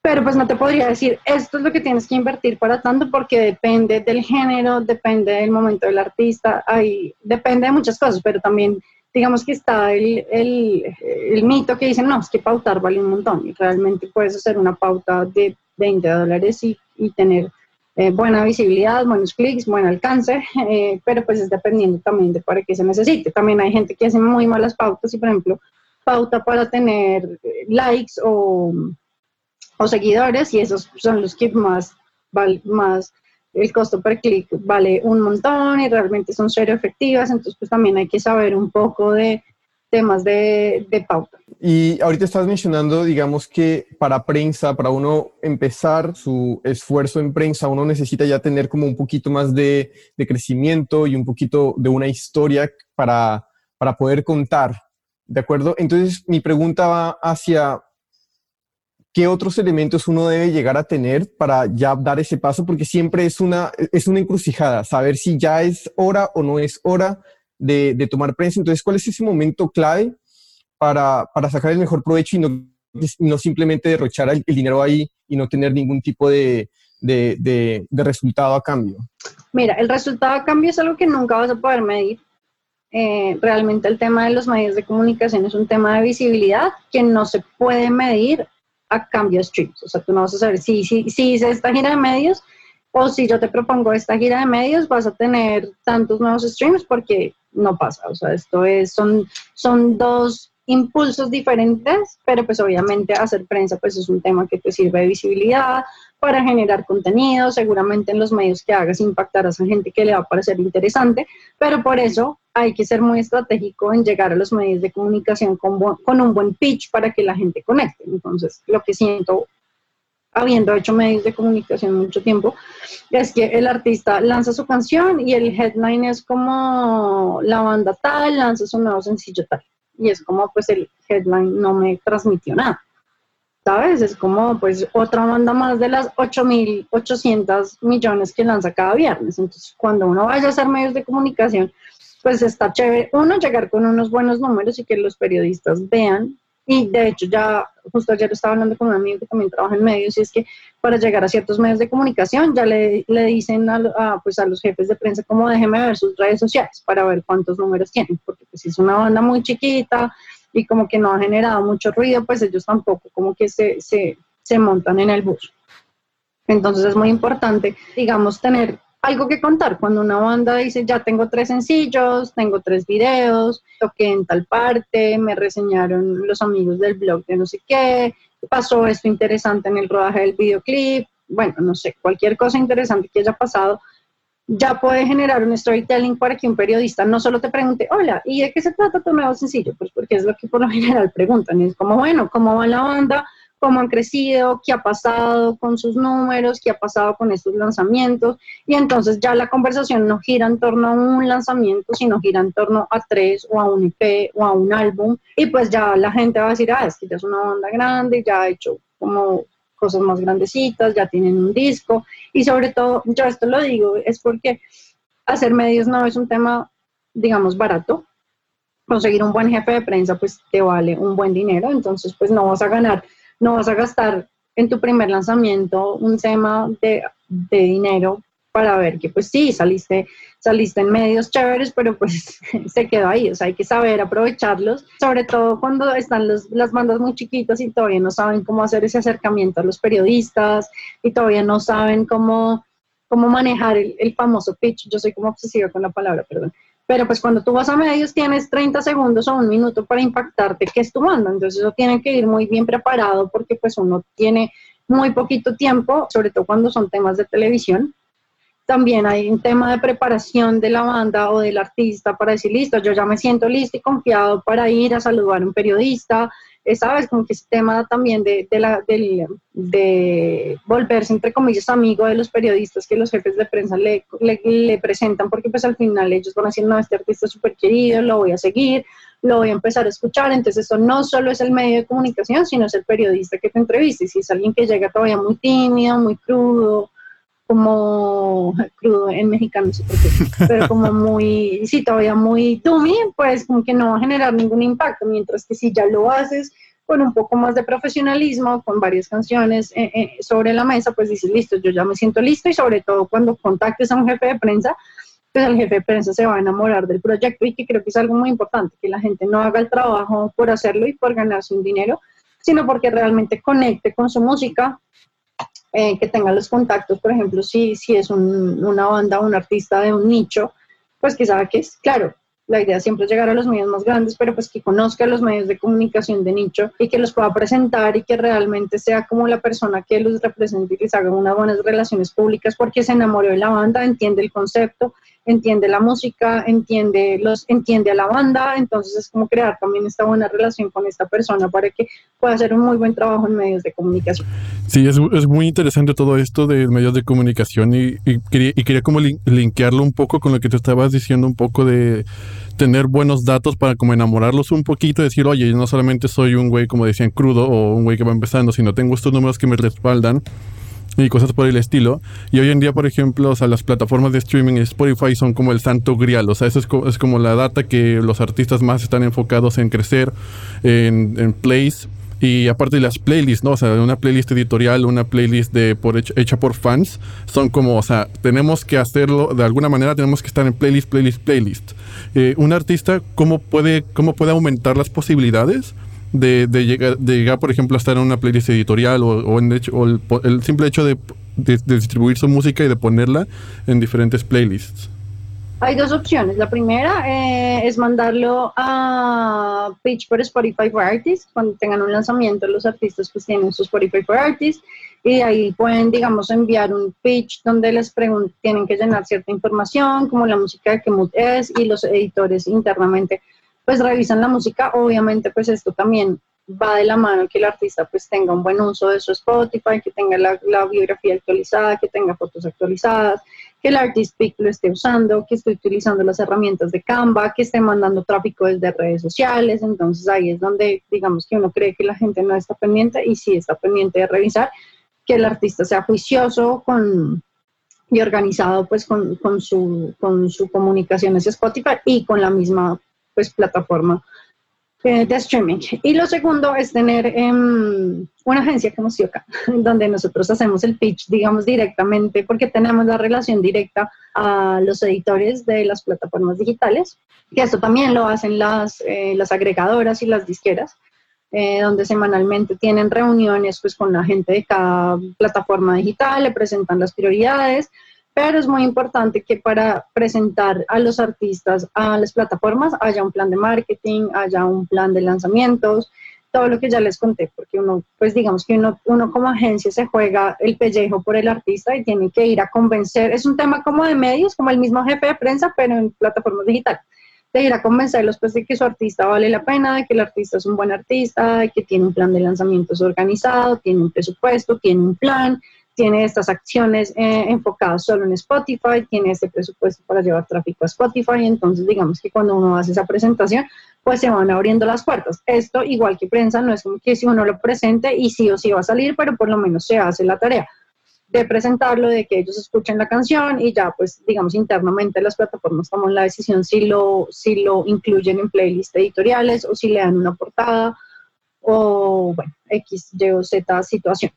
Speaker 1: pero pues no te podría decir, esto es lo que tienes que invertir para tanto porque depende del género, depende del momento del artista, hay, depende de muchas cosas, pero también digamos que está el, el, mito que dicen, no, es que pautar vale un montón y realmente puedes hacer una pauta de 20 dólares y, y tener eh, buena visibilidad, buenos clics, buen alcance, eh, pero pues es dependiendo también de para qué se necesite. También hay gente que hace muy malas pautas y, por ejemplo, pauta para tener eh, likes o, o seguidores y esos son los que más, más el costo per clic vale un montón y realmente son cero efectivas, entonces pues también hay que saber un poco de temas de, de, pauta.
Speaker 2: Y ahorita estás mencionando, digamos que para prensa, para uno empezar su esfuerzo en prensa, uno necesita ya tener como un poquito más de, de crecimiento y un poquito de una historia para, para poder contar, ¿de acuerdo? Entonces mi pregunta va hacia ¿qué otros elementos uno debe llegar a tener para ya dar ese paso? Porque siempre es una, es una encrucijada, saber si ya es hora o no es hora de, tomar prensa. Entonces, ¿cuál es ese momento clave para, sacar el mejor provecho y no, no simplemente derrochar el, dinero ahí y no tener ningún tipo de, de, resultado a cambio?
Speaker 1: Mira, el resultado a cambio es algo que nunca vas a poder medir. Eh, realmente el tema de los medios de comunicación es un tema de visibilidad que no se puede medir a cambio streams. O sea, tú no vas a saber si, si, si hice esta gira de medios o si yo te propongo esta gira de medios, vas a tener tantos nuevos streams porque no pasa. O sea, esto es, son, son dos impulsos diferentes, pero pues obviamente hacer prensa pues es un tema que te sirve de visibilidad para generar contenido, seguramente en los medios que hagas impactar a gente que le va a parecer interesante, pero por eso hay que ser muy estratégico en llegar a los medios de comunicación con, con un buen pitch para que la gente conecte. Entonces, lo que siento habiendo hecho medios de comunicación mucho tiempo, es que el artista lanza su canción y el headline es como la banda tal, lanza su nuevo sencillo tal y es como pues el headline no me transmitió nada. ¿Sabes? Es como pues otra banda más de las 8.800 millones que lanza cada viernes. Entonces, cuando uno vaya a hacer medios de comunicación, pues está chévere, uno, llegar con unos buenos números y que los periodistas vean y de hecho, ya justo ayer estaba hablando con un amigo que también trabaja en medios y es que para llegar a ciertos medios de comunicación ya le, le dicen a, pues a los jefes de prensa como déjeme ver sus redes sociales para ver cuántos números tienen, porque pues es una banda muy chiquita y como que no ha generado mucho ruido, pues ellos tampoco como que se, se, se montan en el bus. Entonces es muy importante, digamos, tener algo que contar. Cuando una banda dice, ya tengo tres sencillos, tengo tres videos, toqué en tal parte, me reseñaron los amigos del blog de no sé qué, pasó esto interesante en el rodaje del videoclip, bueno, no sé, cualquier cosa interesante que haya pasado, ya puede generar un storytelling para que un periodista no solo te pregunte, hola, ¿y de qué se trata tu nuevo sencillo? Pues porque es lo que por lo general preguntan, es como, bueno, ¿cómo va la banda? Cómo han crecido, qué ha pasado con sus números, qué ha pasado con estos lanzamientos. Y entonces ya la conversación no gira en torno a un lanzamiento, sino gira en torno a tres o a un EP o a un álbum. Y pues ya la gente va a decir, ah, es que ya es una banda grande, ya ha hecho como cosas más grandecitas, ya tienen un disco. Y sobre todo, yo esto lo digo, es porque hacer medios no es un tema, digamos, barato. Conseguir un buen jefe de prensa, pues te vale un buen dinero, entonces pues no vas a ganar no vas a gastar en tu primer lanzamiento un tema de, dinero para ver que pues sí, saliste, saliste en medios chéveres, pero pues se quedó ahí, o sea, hay que saber aprovecharlos, sobre todo cuando están las bandas muy chiquitas y todavía no saben cómo hacer ese acercamiento a los periodistas y todavía no saben cómo, cómo manejar el, el famoso pitch, yo soy como obsesiva con la palabra, perdón, pero pues cuando tú vas a medios tienes 30 segundos o un minuto para impactarte que es tu banda, entonces eso tiene que ir muy bien preparado porque pues uno tiene muy poquito tiempo, sobre todo cuando son temas de televisión. También hay un tema de preparación de la banda o del artista para decir, listo, yo ya me siento listo y confiado para ir a saludar a un periodista, ¿sabes? Como que ese tema también de, de, la, de, volverse, entre comillas, amigo de los periodistas que los jefes de prensa le, le, presentan, porque pues al final ellos van a decir, no, este artista es súper querido, lo voy a seguir, lo voy a empezar a escuchar, entonces eso no solo es el medio de comunicación, sino es el periodista que te entrevista, y si es alguien que llega todavía muy tímido, muy crudo, como crudo en mexicano, no sé por qué, pero como muy, sí, todavía muy tumi, pues como que no va a generar ningún impacto, mientras que si ya lo haces con un poco más de profesionalismo, con varias canciones eh, eh, sobre la mesa, pues dices, listo, yo ya me siento listo y sobre todo cuando contactes a un jefe de prensa, pues el jefe de prensa se va a enamorar del proyecto y que creo que es algo muy importante, que la gente no haga el trabajo por hacerlo y por ganarse un dinero, sino porque realmente conecte con su música, eh, que tenga los contactos, por ejemplo, si, si es una banda, un artista de un nicho, pues que sabe que es, claro, la idea siempre es llegar a los medios más grandes, pero pues que conozca los medios de comunicación de nicho y que los pueda presentar y que realmente sea como la persona que los represente y les haga unas buenas relaciones públicas porque se enamoró de la banda, entiende el concepto, entiende la música, entiende, los, entiende a la banda, entonces es como crear también esta buena relación con esta persona para que pueda hacer un muy buen trabajo en medios de comunicación.
Speaker 4: Sí, es, es muy interesante todo esto de medios de comunicación y, quería, y quería como linkearlo un poco con lo que te estabas diciendo un poco de tener buenos datos para como enamorarlos un poquito y decir, oye, yo no solamente soy un güey, como decían, crudo o un güey que va empezando, sino tengo estos números que me respaldan y cosas por el estilo. Y hoy en día, por ejemplo, o sea, las plataformas de streaming Spotify son como el santo grial. O sea, eso es, es como la data que los artistas más están enfocados en crecer, en, en plays y aparte las playlists, ¿no? O sea, una playlist editorial, una playlist de por hecha, por fans, son como, o sea, tenemos que hacerlo, de alguna manera tenemos que estar en playlist, playlist, playlist. Eh, un artista, ¿cómo puede, ¿cómo puede aumentar las posibilidades? De, de, llegar, de llegar, por ejemplo, a estar en una playlist editorial o, en el, simple hecho de, distribuir su música y de ponerla en diferentes playlists.
Speaker 1: Hay dos opciones. La primera eh, es mandarlo a pitch por Spotify for Artists. Cuando tengan un lanzamiento, los artistas pues tienen su Spotify for Artists y ahí pueden, digamos, enviar un pitch donde les tienen que llenar cierta información, como la música de qué mood es y los editores internamente pues revisan la música. Obviamente pues esto también va de la mano que el artista pues tenga un buen uso de su Spotify, que tenga la, la biografía actualizada, que tenga fotos actualizadas, que el Artist Pick lo esté usando, que esté utilizando las herramientas de Canva, que esté mandando tráfico desde redes sociales. Entonces ahí es donde digamos que uno cree que la gente no está pendiente y sí está pendiente de revisar que el artista sea juicioso con, y organizado pues con, con, su, con su comunicación hacia Spotify y con la misma pues plataforma eh, de streaming. Y lo segundo es tener em, una agencia como Sioca, donde nosotros hacemos el pitch, digamos, directamente, porque tenemos la relación directa a los editores de las plataformas digitales, que esto también lo hacen las, eh, las agregadoras y las disqueras. Eh, donde semanalmente tienen reuniones pues con la gente de cada plataforma digital, le presentan las prioridades, pero es muy importante que para presentar a los artistas a las plataformas haya un plan de marketing, haya un plan de lanzamientos, todo lo que ya les conté, porque uno, pues digamos que uno, uno como agencia se juega el pellejo por el artista y tiene que ir a convencer, es un tema como de medios, como el mismo jefe de prensa, pero en plataformas digitales, de ir a convencerlos pues de que su artista vale la pena, de que el artista es un buen artista, de que tiene un plan de lanzamientos organizado, tiene un presupuesto, tiene un plan, tiene estas acciones eh, enfocadas solo en Spotify, tiene este presupuesto para llevar tráfico a Spotify, entonces digamos que cuando uno hace esa presentación, pues se van abriendo las puertas. Esto, igual que prensa, no es como que si uno lo presente y sí o sí va a salir, pero por lo menos se hace la tarea de presentarlo, de que ellos escuchen la canción y ya pues digamos internamente las plataformas toman la decisión si lo, si lo incluyen en playlists editoriales o si le dan una portada o bueno, X, Y o Z situación.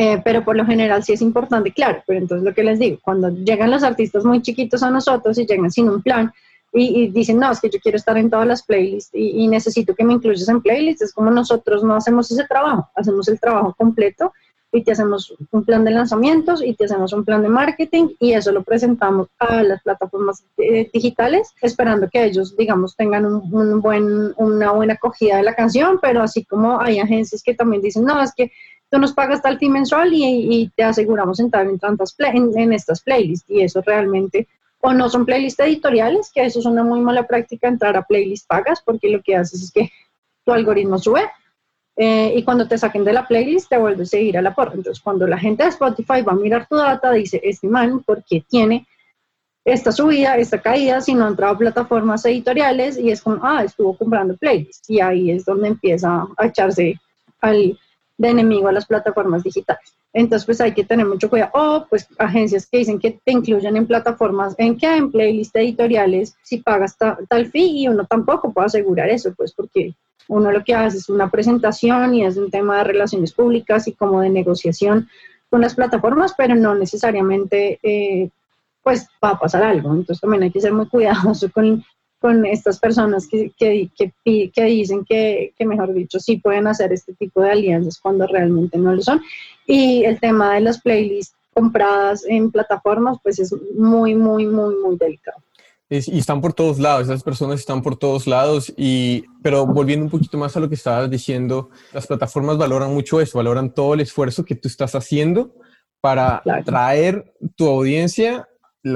Speaker 1: Eh, pero por lo general sí es importante, claro, pero entonces lo que les digo, cuando llegan los artistas muy chiquitos a nosotros y llegan sin un plan y, dicen, no, es que yo quiero estar en todas las playlists y, necesito que me incluyas en playlists, es como nosotros no hacemos ese trabajo, hacemos el trabajo completo y te hacemos un plan de lanzamientos y te hacemos un plan de marketing y eso lo presentamos a las plataformas eh, digitales esperando que ellos digamos tengan un, buen una buena acogida de la canción pero así como hay agencias que también dicen no es que tú nos pagas tal fee mensual y, te aseguramos entrar en, tantas en, estas playlists. Y eso realmente, o no son playlists editoriales, que eso es una muy mala práctica entrar a playlists pagas, porque lo que haces es que tu algoritmo sube eh, y cuando te saquen de la playlist te vuelves a ir a la porra. Entonces, cuando la gente de Spotify va a mirar tu data, dice, este man, porque tiene esta subida, esta caída, si no ha entrado a plataformas editoriales y es como, ah, estuvo comprando playlists. Y ahí es donde empieza a echarse al, de enemigo a las plataformas digitales. Entonces, pues hay que tener mucho cuidado. O, pues, agencias que dicen que te incluyen en plataformas, en que en playlist editoriales, si pagas tal fee, y uno tampoco puede asegurar eso, pues, porque uno lo que hace es una presentación y es un tema de relaciones públicas y como de negociación con las plataformas, pero no necesariamente, eh, pues va a pasar algo. Entonces también hay que ser muy cuidadoso con, con estas personas que, que, que, que dicen que, que, mejor dicho, sí pueden hacer este tipo de alianzas cuando realmente no lo son. Y el tema de las playlists compradas en plataformas, pues es muy, muy, muy, muy delicado.
Speaker 2: y están por todos lados, esas personas están por todos lados, y, pero volviendo un poquito más a lo que estabas diciendo, las plataformas valoran mucho eso, valoran todo el esfuerzo que tú estás haciendo para traer tu audiencia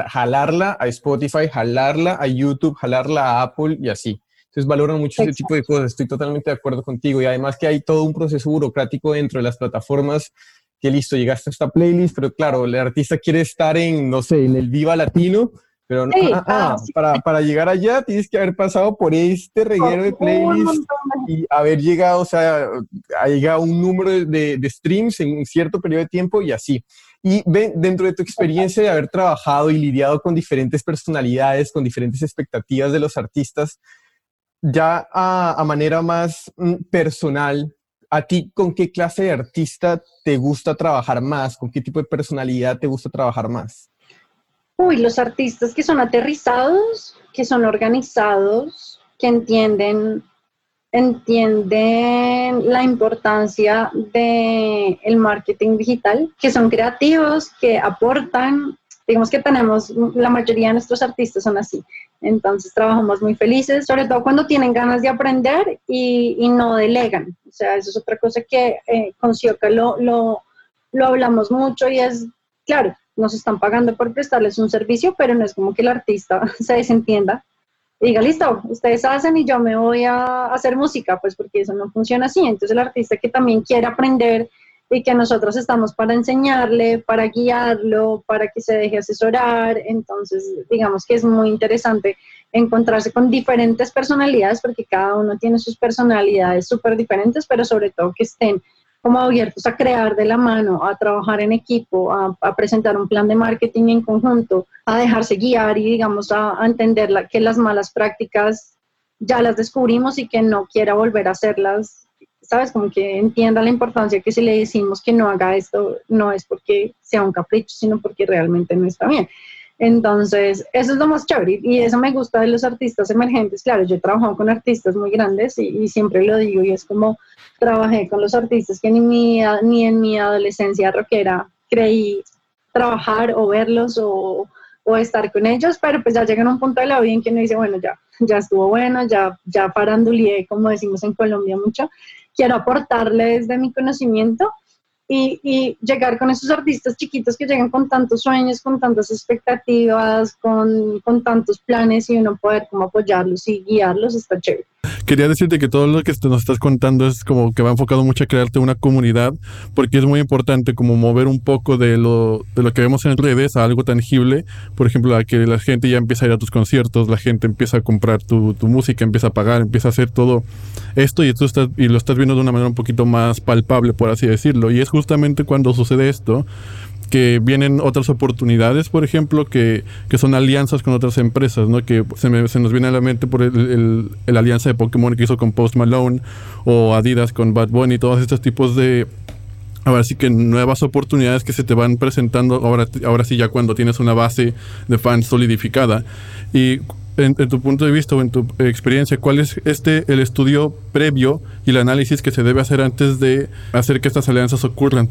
Speaker 2: jalarla a Spotify, jalarla a YouTube, jalarla a Apple y así. Entonces valoran mucho ese tipo de cosas, estoy totalmente de acuerdo contigo y además que hay todo un proceso burocrático dentro de las plataformas que listo, llegaste a esta playlist, pero claro, el artista quiere estar en, no sé, en el Viva Latino, pero no, ah, ah, para, para, llegar allá tienes que haber pasado por este reguero de playlists y haber llegado, o sea, ha llegado un número de, de streams en un cierto periodo de tiempo y así. Y dentro de tu experiencia de haber trabajado y lidiado con diferentes personalidades, con diferentes expectativas de los artistas, ya a, manera más mm, personal, ¿a ti con qué clase de artista te gusta trabajar más? ¿Con qué tipo de personalidad te gusta trabajar más?
Speaker 1: Uy, los artistas que son aterrizados, que son organizados, que entienden entienden la importancia del el marketing digital, que son creativos, que aportan, digamos que tenemos, la mayoría de nuestros artistas son así, entonces trabajamos muy felices, sobre todo cuando tienen ganas de aprender y, y no delegan, o sea, eso es otra cosa que eh, con Sioca lo, lo, lo hablamos mucho y es, claro, nos están pagando por prestarles un servicio, pero no es como que el artista se desentienda diga, listo, ustedes hacen y yo me voy a hacer música, pues porque eso no funciona así. Entonces el artista que también quiere aprender y que nosotros estamos para enseñarle, para guiarlo, para que se deje asesorar. Entonces, digamos que es muy interesante encontrarse con diferentes personalidades, porque cada uno tiene sus personalidades súper diferentes, pero sobre todo que estén como abiertos a crear de la mano, a trabajar en equipo, a, presentar un plan de marketing en conjunto, a dejarse guiar y digamos a, entender que las malas prácticas ya las descubrimos y que no quiera volver a hacerlas, ¿sabes? Como que entienda la importancia que si le decimos que no haga esto, no es porque sea un capricho, sino porque realmente no está bien. Entonces, eso es lo más chévere y eso me gusta de los artistas emergentes. Claro, yo he trabajado con artistas muy grandes y, siempre lo digo y es como trabajé con los artistas que ni, mi, ni en mi adolescencia rockera creí trabajar o verlos o, o, estar con ellos, pero pues ya llegan a un punto de la vida en que uno dice, bueno, ya, ya estuvo bueno, ya, ya parandulié, como decimos en Colombia mucho, quiero aportarle desde mi conocimiento y, llegar con esos artistas chiquitos que llegan con tantos sueños, con tantas expectativas, con, con tantos planes y uno poder como apoyarlos y guiarlos, está chévere.
Speaker 4: Quería decirte que todo lo que nos estás contando es como que va enfocado mucho a crearte una comunidad, porque es muy importante como mover un poco de lo, de lo que vemos en redes a algo tangible. Por ejemplo, a que la gente ya empieza a ir a tus conciertos, la gente empieza a comprar tu, tu música, empieza a pagar, empieza a hacer todo esto y tú estás, y lo estás viendo de una manera un poquito más palpable, por así decirlo. Y es justamente cuando sucede esto que vienen otras oportunidades, por ejemplo, que, que son alianzas con otras empresas, ¿no? Que se, nos viene a la mente por el, el, alianza de Pokémon que hizo con Post Malone o Adidas con Bad Bunny, todos estos tipos de, ahora sí que nuevas oportunidades que se te van presentando ahora, ahora sí ya cuando tienes una base de fans solidificada. Y en, tu punto de vista o en tu experiencia, ¿cuál es este el estudio previo y el análisis que se debe hacer antes de hacer que estas alianzas ocurran?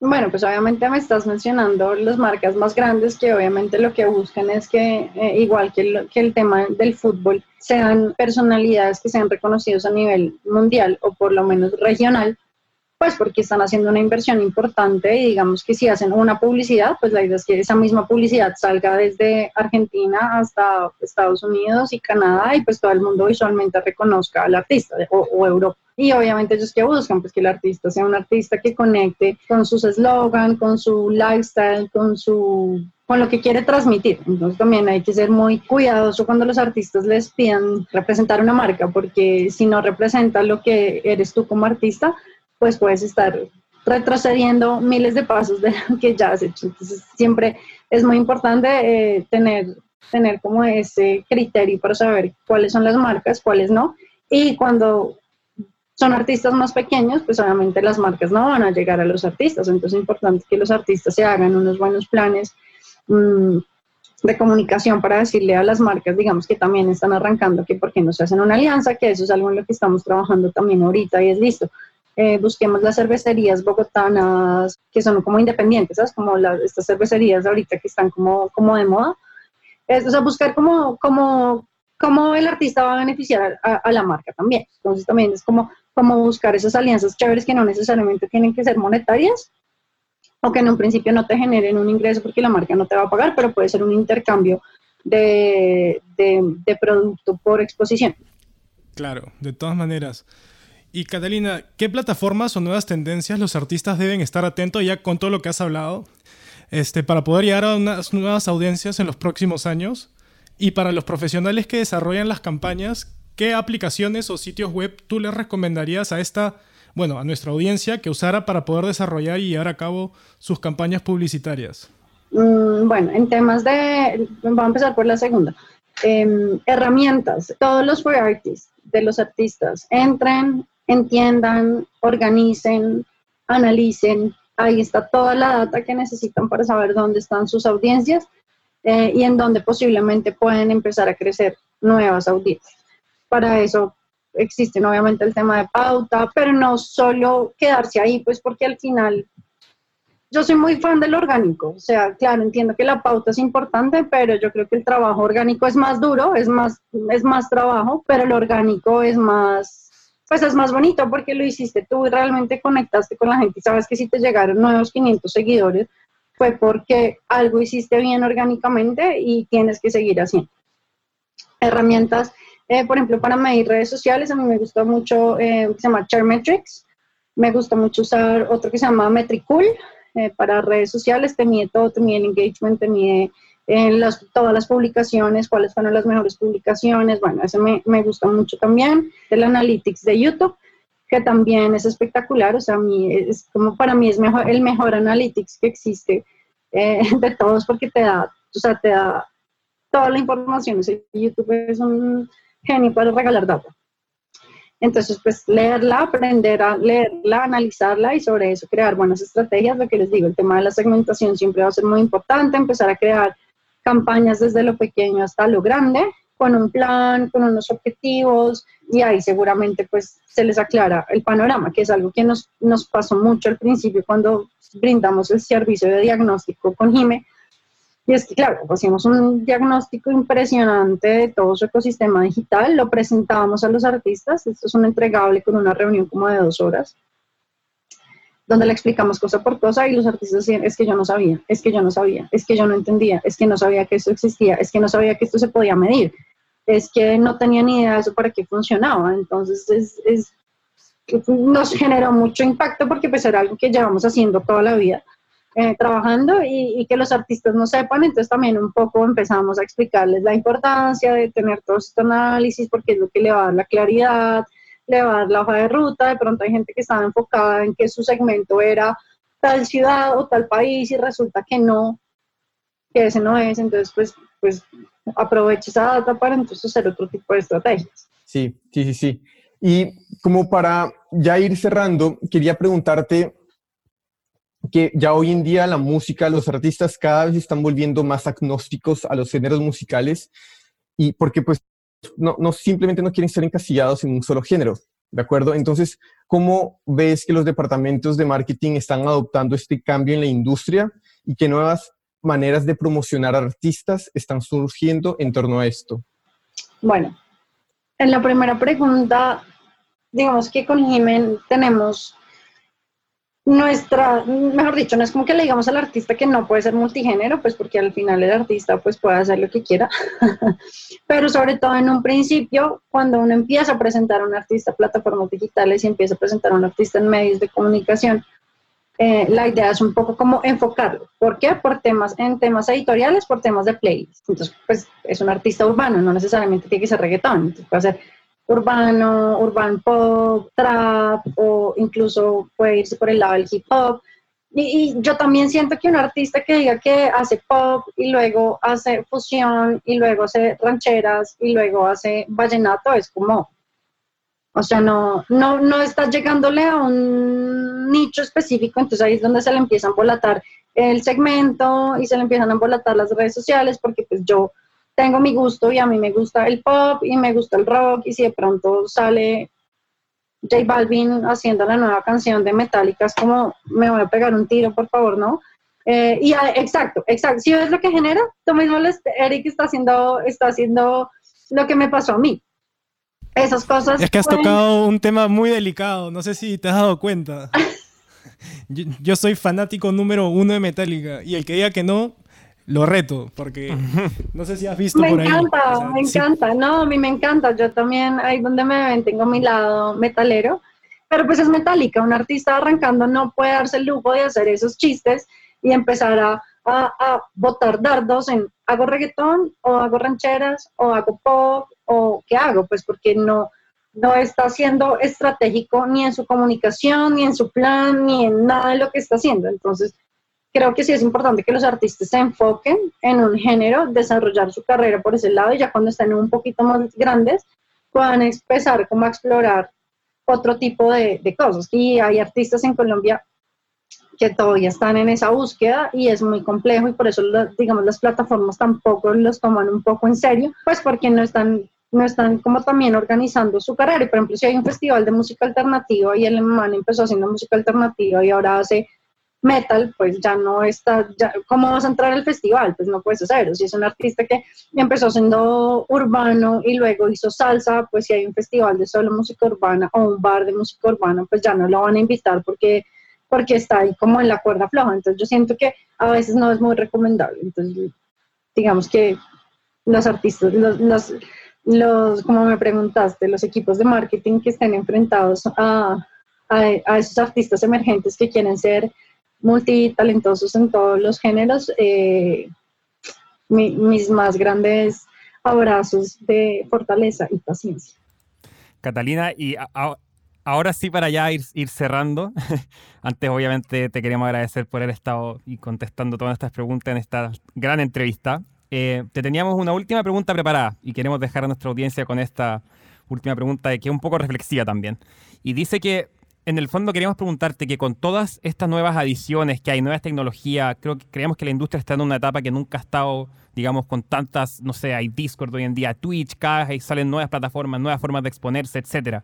Speaker 1: Bueno, pues obviamente me estás mencionando las marcas más grandes que obviamente lo que buscan es que, eh, igual que el, que el tema del fútbol, sean personalidades que sean reconocidos a nivel mundial o por lo menos regional, pues porque están haciendo una inversión importante y digamos que si hacen una publicidad, pues la idea es que esa misma publicidad salga desde Argentina hasta Estados Unidos y Canadá y pues todo el mundo visualmente reconozca al artista o, Europa. Y obviamente ellos que buscan, pues que el artista sea un artista que conecte con sus eslogan, con su lifestyle, con su con lo que quiere transmitir. Entonces también hay que ser muy cuidadoso cuando los artistas les pidan representar una marca, porque si no representa lo que eres tú como artista, pues puedes estar retrocediendo miles de pasos de lo que ya has hecho. Entonces siempre es muy importante eh, tener, tener como ese criterio para saber cuáles son las marcas, cuáles no. Y cuando son artistas más pequeños, pues obviamente las marcas no van a llegar a los artistas, entonces es importante que los artistas se hagan unos buenos planes, mm, de comunicación para decirle a las marcas, digamos, que también están arrancando, que por qué no se hacen una alianza, que eso es algo en lo que estamos trabajando también ahorita y es listo. Eh, busquemos las cervecerías bogotanas que son como independientes, ¿sabes? Como estas cervecerías ahorita que están como, como de moda. Es, o sea, buscar como, como, cómo el artista va a beneficiar a, la marca también. Entonces también es como, como buscar esas alianzas chéveres que no necesariamente tienen que ser monetarias, o que en un principio no te generen un ingreso porque la marca no te va a pagar, pero puede ser un intercambio de, de, producto por exposición.
Speaker 5: Claro, de todas maneras. Y Catalina, ¿qué plataformas o nuevas tendencias los artistas deben estar atentos ya con todo lo que has hablado este, para poder llegar a unas nuevas audiencias en los próximos años? Y para los profesionales que desarrollan las campañas, ¿qué aplicaciones o sitios web tú les recomendarías a esta bueno, a nuestra audiencia que usara para poder desarrollar y llevar a cabo sus campañas publicitarias?
Speaker 1: Mm, bueno, en temas de, vamos a empezar por la segunda. Em, herramientas, todos los free artists de los artistas entren, entiendan, organicen, analicen, ahí está toda la data que necesitan para saber dónde están sus audiencias eh, y en dónde posiblemente pueden empezar a crecer nuevas audiencias. Para eso existen obviamente el tema de pauta, pero no solo quedarse ahí, pues porque al final yo soy muy fan del orgánico, o sea, claro, entiendo que la pauta es importante, pero yo creo que el trabajo orgánico es más duro, es más, es más trabajo, pero el orgánico es más, pues es más bonito porque lo hiciste tú y realmente conectaste con la gente y sabes que si te llegaron nuevos 500 seguidores fue porque algo hiciste bien orgánicamente y tienes que seguir haciendo. Herramientas eh, por ejemplo, para medir redes sociales, a mí me gusta mucho, eh, que se llama Charmetrics. Me gusta mucho usar otro que se llama Metricool eh, para redes sociales. Te mide todo, te mide el engagement, te mide las, todas las publicaciones, cuáles fueron las mejores publicaciones. Bueno, ese me, me gusta mucho también. El Analytics de YouTube, que también es espectacular. O sea, a mí es como para mí es mejor, el mejor Analytics que existe de todos porque te da, o sea, te da toda la información. YouTube es un genio para regalar data. Entonces, pues leerla, aprender a leerla, analizarla y sobre eso crear buenas estrategias. Lo que les digo, el tema de la segmentación siempre va a ser muy importante, empezar a crear campañas desde lo pequeño hasta lo grande, con un plan, con unos objetivos y ahí seguramente pues se les aclara el panorama, que es algo que nos, nos pasó mucho al principio cuando brindamos el servicio de diagnóstico con Jime, y es que, claro, hacíamos un diagnóstico impresionante de todo su ecosistema digital, lo presentábamos a los artistas, esto es un entregable con una reunión como de dos horas, donde le explicamos cosa por cosa y los artistas decían, es que yo no sabía, es que yo no sabía, es que yo no entendía, es que no sabía que esto existía, es que no sabía que esto se podía medir, es que no tenía ni idea de eso para qué funcionaba. Entonces, es, es, nos generó mucho impacto porque pues era algo que llevamos haciendo toda la vida eh, trabajando y, que los artistas no sepan, entonces también un poco empezamos a explicarles la importancia de tener todo este análisis porque es lo que le va a dar la claridad, le va a dar la hoja de ruta, de pronto hay gente que estaba enfocada en que su segmento era tal ciudad o tal país y resulta que no, que ese no es, entonces pues, pues aproveche esa data para entonces hacer otro tipo de estrategias.
Speaker 2: Sí, sí, sí, sí. Y como para ya ir cerrando, quería preguntarte que ya hoy en día la música, los artistas cada vez están volviendo más agnósticos a los géneros musicales y porque pues no, no simplemente no quieren ser encasillados en un solo género, ¿de acuerdo? Entonces, ¿cómo ves que los departamentos de marketing están adoptando este cambio en la industria y qué nuevas maneras de promocionar artistas están surgiendo en torno a esto?
Speaker 1: Bueno, en la primera pregunta, digamos que con Jimen tenemos nuestra, mejor dicho, no es como que le digamos al artista que no puede ser multigénero, pues porque al final el artista pues puede hacer lo que quiera, pero sobre todo en un principio, cuando uno empieza a presentar a un artista en plataformas digitales y empieza a presentar a un artista en medios de comunicación, eh, la idea es un poco como enfocarlo. ¿Por qué? Por temas, en temas editoriales, por temas de playlist. Entonces, pues es un artista urbano, no necesariamente tiene que ser reggaetón, entonces puede ser urbano, urban pop, trap o incluso puede irse por el lado del hip hop. Y, yo también siento que un artista que diga que hace pop y luego hace fusión y luego hace rancheras y luego hace vallenato es como, o sea, no, no, no está llegándole a un nicho específico, entonces ahí es donde se le empiezan a volatar el segmento y se le empiezan a embolatar las redes sociales porque pues yo tengo mi gusto y a mí me gusta el pop y me gusta el rock y si de pronto sale J Balvin haciendo la nueva canción de Metallica es como me voy a pegar un tiro, por favor, ¿no? Eh, y exacto, exacto. Si ves lo que genera, tú mismo, Eric, está haciendo, está haciendo lo que me pasó a mí. Esas cosas.
Speaker 5: Es que has tocado un tema muy delicado, no sé si te has dado cuenta. yo, soy fanático número uno de Metallica y el que diga que no, lo reto, porque no sé si has visto
Speaker 1: me
Speaker 5: por
Speaker 1: encanta, me encanta, no, a mí me encanta, yo también, ahí donde me ven, tengo mi lado metalero, pero pues es Metallica, un artista arrancando no puede darse el lujo de hacer esos chistes y empezar a, a, botar dardos en hago reggaetón o hago rancheras o hago pop o qué hago, pues porque no, no está siendo estratégico ni en su comunicación, ni en su plan, ni en nada de lo que está haciendo. Entonces, creo que sí es importante que los artistas se enfoquen en un género, desarrollar su carrera por ese lado y ya cuando estén un poquito más grandes puedan empezar como a explorar otro tipo de, cosas. Y hay artistas en Colombia que todavía están en esa búsqueda y es muy complejo y por eso, digamos, las plataformas tampoco los toman un poco en serio, pues porque no están, no están como también organizando su carrera. Y por ejemplo, si hay un festival de música alternativa y el man empezó haciendo música alternativa y ahora hace metal, pues ya no está, ya, ¿cómo vas a entrar al festival? Pues no puedes hacerlo. Si es un artista que empezó siendo urbano y luego hizo salsa, pues si hay un festival de solo música urbana o un bar de música urbana, pues ya no lo van a invitar porque porque está ahí como en la cuerda floja. Entonces yo siento que a veces no es muy recomendable. Entonces, digamos que los artistas, los, los, como me preguntaste, los equipos de marketing que estén enfrentados a, a, esos artistas emergentes que quieren ser multitalentosos en todos los géneros, eh, mis más grandes abrazos de fortaleza y paciencia.
Speaker 3: Catalina, y ahora sí para ya ir, ir cerrando, antes obviamente te queríamos agradecer por haber estado y contestando todas estas preguntas en esta gran entrevista. Eh, te teníamos una última pregunta preparada y queremos dejar a nuestra audiencia con esta última pregunta que es un poco reflexiva también. Y dice que en el fondo queríamos preguntarte que con todas estas nuevas adiciones que hay, nuevas tecnologías, creo que creemos que la industria está en una etapa que nunca ha estado, digamos, con tantas, no sé, hay Discord hoy en día, Twitch, cada vez salen nuevas plataformas, nuevas formas de exponerse, etcétera.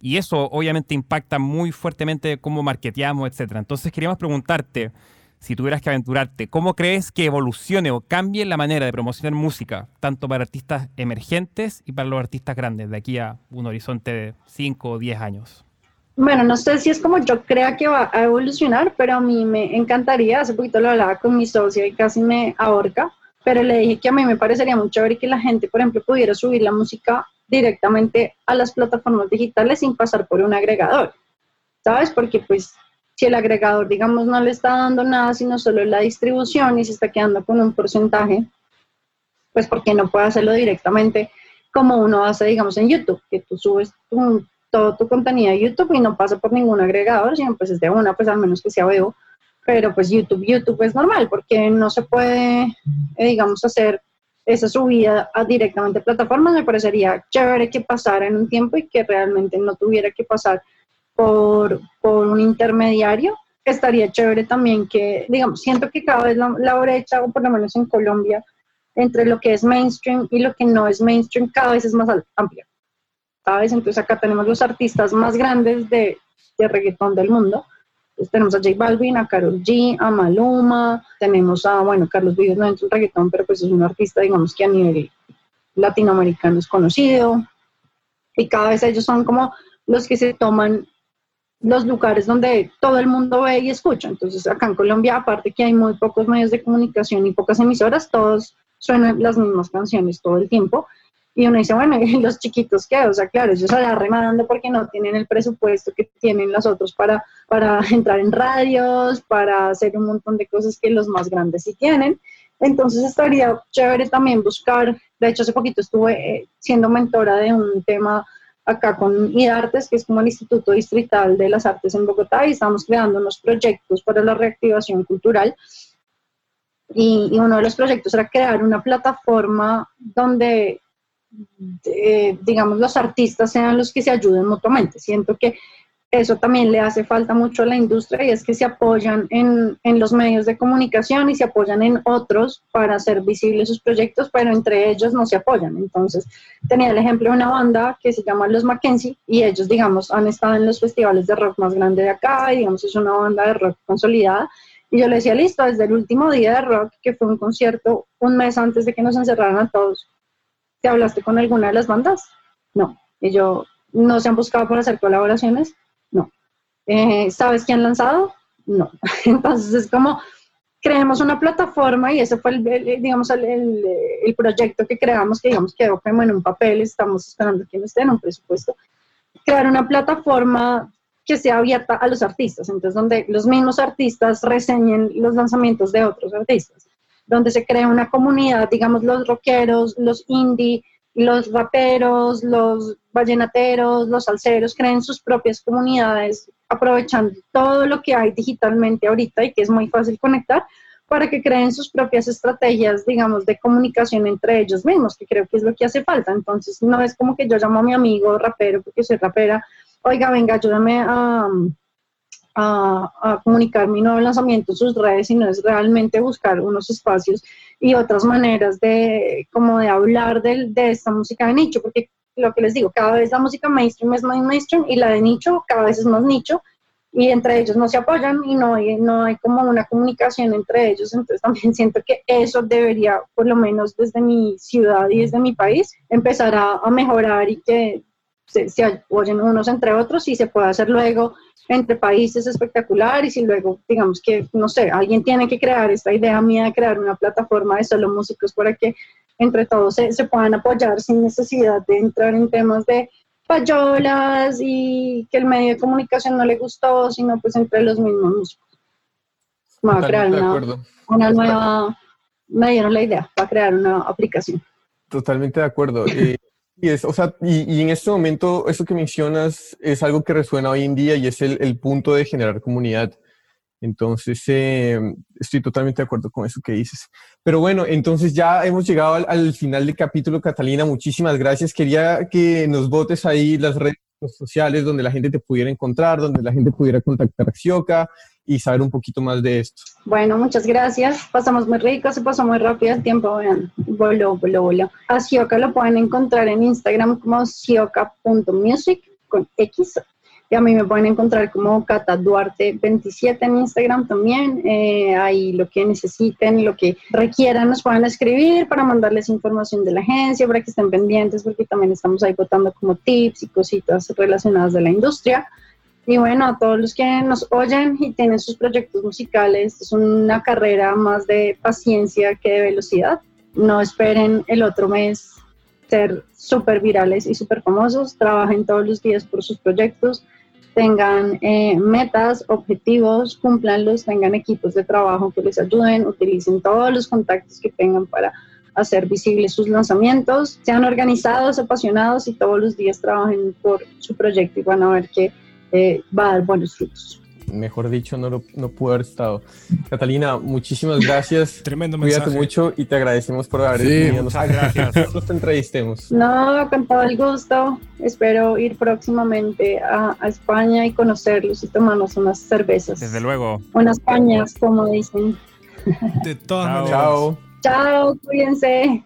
Speaker 3: Y eso obviamente impacta muy fuertemente cómo marketeamos, etc. Entonces queríamos preguntarte, si tuvieras que aventurarte, ¿cómo crees que evolucione o cambie la manera de promocionar música, tanto para artistas emergentes y para los artistas grandes, de aquí a un horizonte de 5 o 10 años?
Speaker 1: Bueno, no sé si es como yo crea que va a evolucionar, pero a mí me encantaría, hace poquito lo hablaba con mi socia y casi me ahorca, pero le dije que a mí me parecería mucho ver que la gente, por ejemplo, pudiera subir la música directamente a las plataformas digitales sin pasar por un agregador, ¿sabes? Porque pues si el agregador, digamos, no le está dando nada, sino solo la distribución y se está quedando con un porcentaje, pues porque no puede hacerlo directamente como uno hace, digamos, en YouTube, que tú subes todo tu contenido a YouTube y no pasa por ningún agregador, sino pues es de una, pues al menos que sea veo, pero pues YouTube, YouTube es normal, porque no se puede, eh, digamos, hacer esa subida a directamente a plataformas, me parecería chévere que pasara en un tiempo y que realmente no tuviera que pasar por, por un intermediario. Estaría chévere también que, digamos, siento que cada vez la, la brecha, o por lo menos en Colombia, entre lo que es mainstream y lo que no es mainstream, cada vez es más amplia. ¿Sabes? Entonces acá tenemos los artistas más grandes de, de reggaetón del mundo tenemos a J Balvin, a Carol G, a Maluma, tenemos a, bueno, Carlos Vives no entra en reggaetón, pero pues es un artista, digamos que a nivel latinoamericano es conocido. Y cada vez ellos son como los que se toman los lugares donde todo el mundo ve y escucha. Entonces, acá en Colombia, aparte que hay muy pocos medios de comunicación y pocas emisoras, todos suenan las mismas canciones todo el tiempo. Y uno dice, bueno, ¿y los chiquitos qué? O sea, claro, ellos se la remando porque no tienen el presupuesto que tienen los otros para, para entrar en radios, para hacer un montón de cosas que los más grandes sí tienen. Entonces estaría chévere también buscar, de hecho hace poquito estuve eh, siendo mentora de un tema acá con IDARTES, que es como el Instituto Distrital de las Artes en Bogotá, y estamos creando unos proyectos para la reactivación cultural. Y, y uno de los proyectos era crear una plataforma donde digamos, los artistas sean los que se ayuden mutuamente. Siento que eso también le hace falta mucho a la industria y es que se apoyan en, en, los medios de comunicación y se apoyan en otros para hacer visibles sus proyectos, pero entre ellos no se apoyan. Entonces, tenía el ejemplo de una banda que se llama Los Mackenzie y ellos, digamos, han estado en los festivales de rock más grandes de acá y, digamos, es una banda de rock consolidada. Y yo le decía, listo, desde el último día de rock, que fue un concierto un mes antes de que nos encerraran a todos, ¿te hablaste con alguna de las bandas? No. Y yo, ¿no se han buscado por hacer colaboraciones? No. Eh, ¿Sabes qué han lanzado? No. Entonces es como, creemos una plataforma y ese fue el, digamos, el, proyecto que creamos, que digamos quedó como en un papel, estamos esperando que nos den un presupuesto. Crear una plataforma que sea abierta a los artistas, entonces donde los mismos artistas reseñen los lanzamientos de otros artistas, donde se crea una comunidad, digamos los rockeros, los indie, los raperos, los vallenateros, los salseros creen sus propias comunidades aprovechando todo lo que hay digitalmente ahorita y que es muy fácil conectar para que creen sus propias estrategias, digamos, de comunicación entre ellos mismos, que creo que es lo que hace falta. Entonces, no es como que yo llamo a mi amigo rapero porque soy rapera, oiga, venga, ayúdame a, a, a comunicar mi nuevo lanzamiento en sus redes, sino es realmente buscar unos espacios y otras maneras de, como de hablar de, de esta música de nicho, porque lo que les digo, cada vez la música mainstream es más mainstream y la de nicho cada vez es más nicho y entre ellos no se apoyan y no hay, no hay como una comunicación entre ellos, entonces también siento que eso debería, por lo menos desde mi ciudad y desde mi país, empezar a, a mejorar y que se, se, apoyen unos entre otros y se pueda hacer luego entre países espectacular y si luego digamos que, no sé, alguien tiene que crear esta idea mía de crear una plataforma de solo músicos para que entre todos se, se puedan apoyar sin necesidad de entrar en temas de payolas y que el medio de comunicación no le gustó, sino pues entre los mismos músicos. Va a crear una, una, nueva, me dieron la idea, para crear una aplicación.
Speaker 2: Totalmente de acuerdo. Eh, y, es, o sea, y, y, en este momento, eso que mencionas es algo que resuena hoy en día y es el, el punto de generar comunidad. Entonces, eh, estoy totalmente de acuerdo con eso que dices. Pero bueno, entonces ya hemos llegado al, al, final del capítulo, Catalina. Muchísimas gracias. Quería que nos votes ahí las redes sociales donde la gente te pudiera encontrar, donde la gente pudiera contactar a Xioca y saber un poquito más de esto.
Speaker 1: Bueno, muchas gracias. Pasamos muy rico, se pasó muy rápido el tiempo. Vean, voló, voló, voló. A Xioca lo pueden encontrar en Instagram como xioca.music con X y a mí me pueden encontrar como Cata Duarte 27 en Instagram también. Eh, ahí lo que necesiten, lo que requieran, nos pueden escribir para mandarles información de la agencia, para que estén pendientes, porque también estamos ahí votando como tips y cositas relacionadas de la industria. Y bueno, a todos los que nos oyen y tienen sus proyectos musicales, es una carrera más de paciencia que de velocidad. No esperen el otro mes ser súper virales y súper famosos, trabajen todos los días por sus proyectos, tengan eh, metas, objetivos, cumplanlos, tengan equipos de trabajo que les ayuden, utilicen todos los contactos que tengan para hacer visibles sus lanzamientos, sean organizados, apasionados y todos los días trabajen por su proyecto y van a ver que va a dar buenos frutos
Speaker 2: mejor dicho, no, lo, no pudo haber estado. Catalina, muchísimas gracias.
Speaker 5: Tremendo
Speaker 2: Cuídate
Speaker 5: mensaje.
Speaker 2: mucho y te agradecemos por haber
Speaker 4: Sí,
Speaker 2: venido.
Speaker 3: muchas gracias.
Speaker 2: Nosotros te entrevistemos.
Speaker 1: No, con todo el gusto. Espero ir próximamente a, a España y conocerlos y tomarnos unas cervezas.
Speaker 3: Desde luego.
Speaker 1: Unas cañas, como dicen.
Speaker 5: De todas
Speaker 3: Chao.
Speaker 5: maneras.
Speaker 2: Chao.
Speaker 1: Chao, cuídense.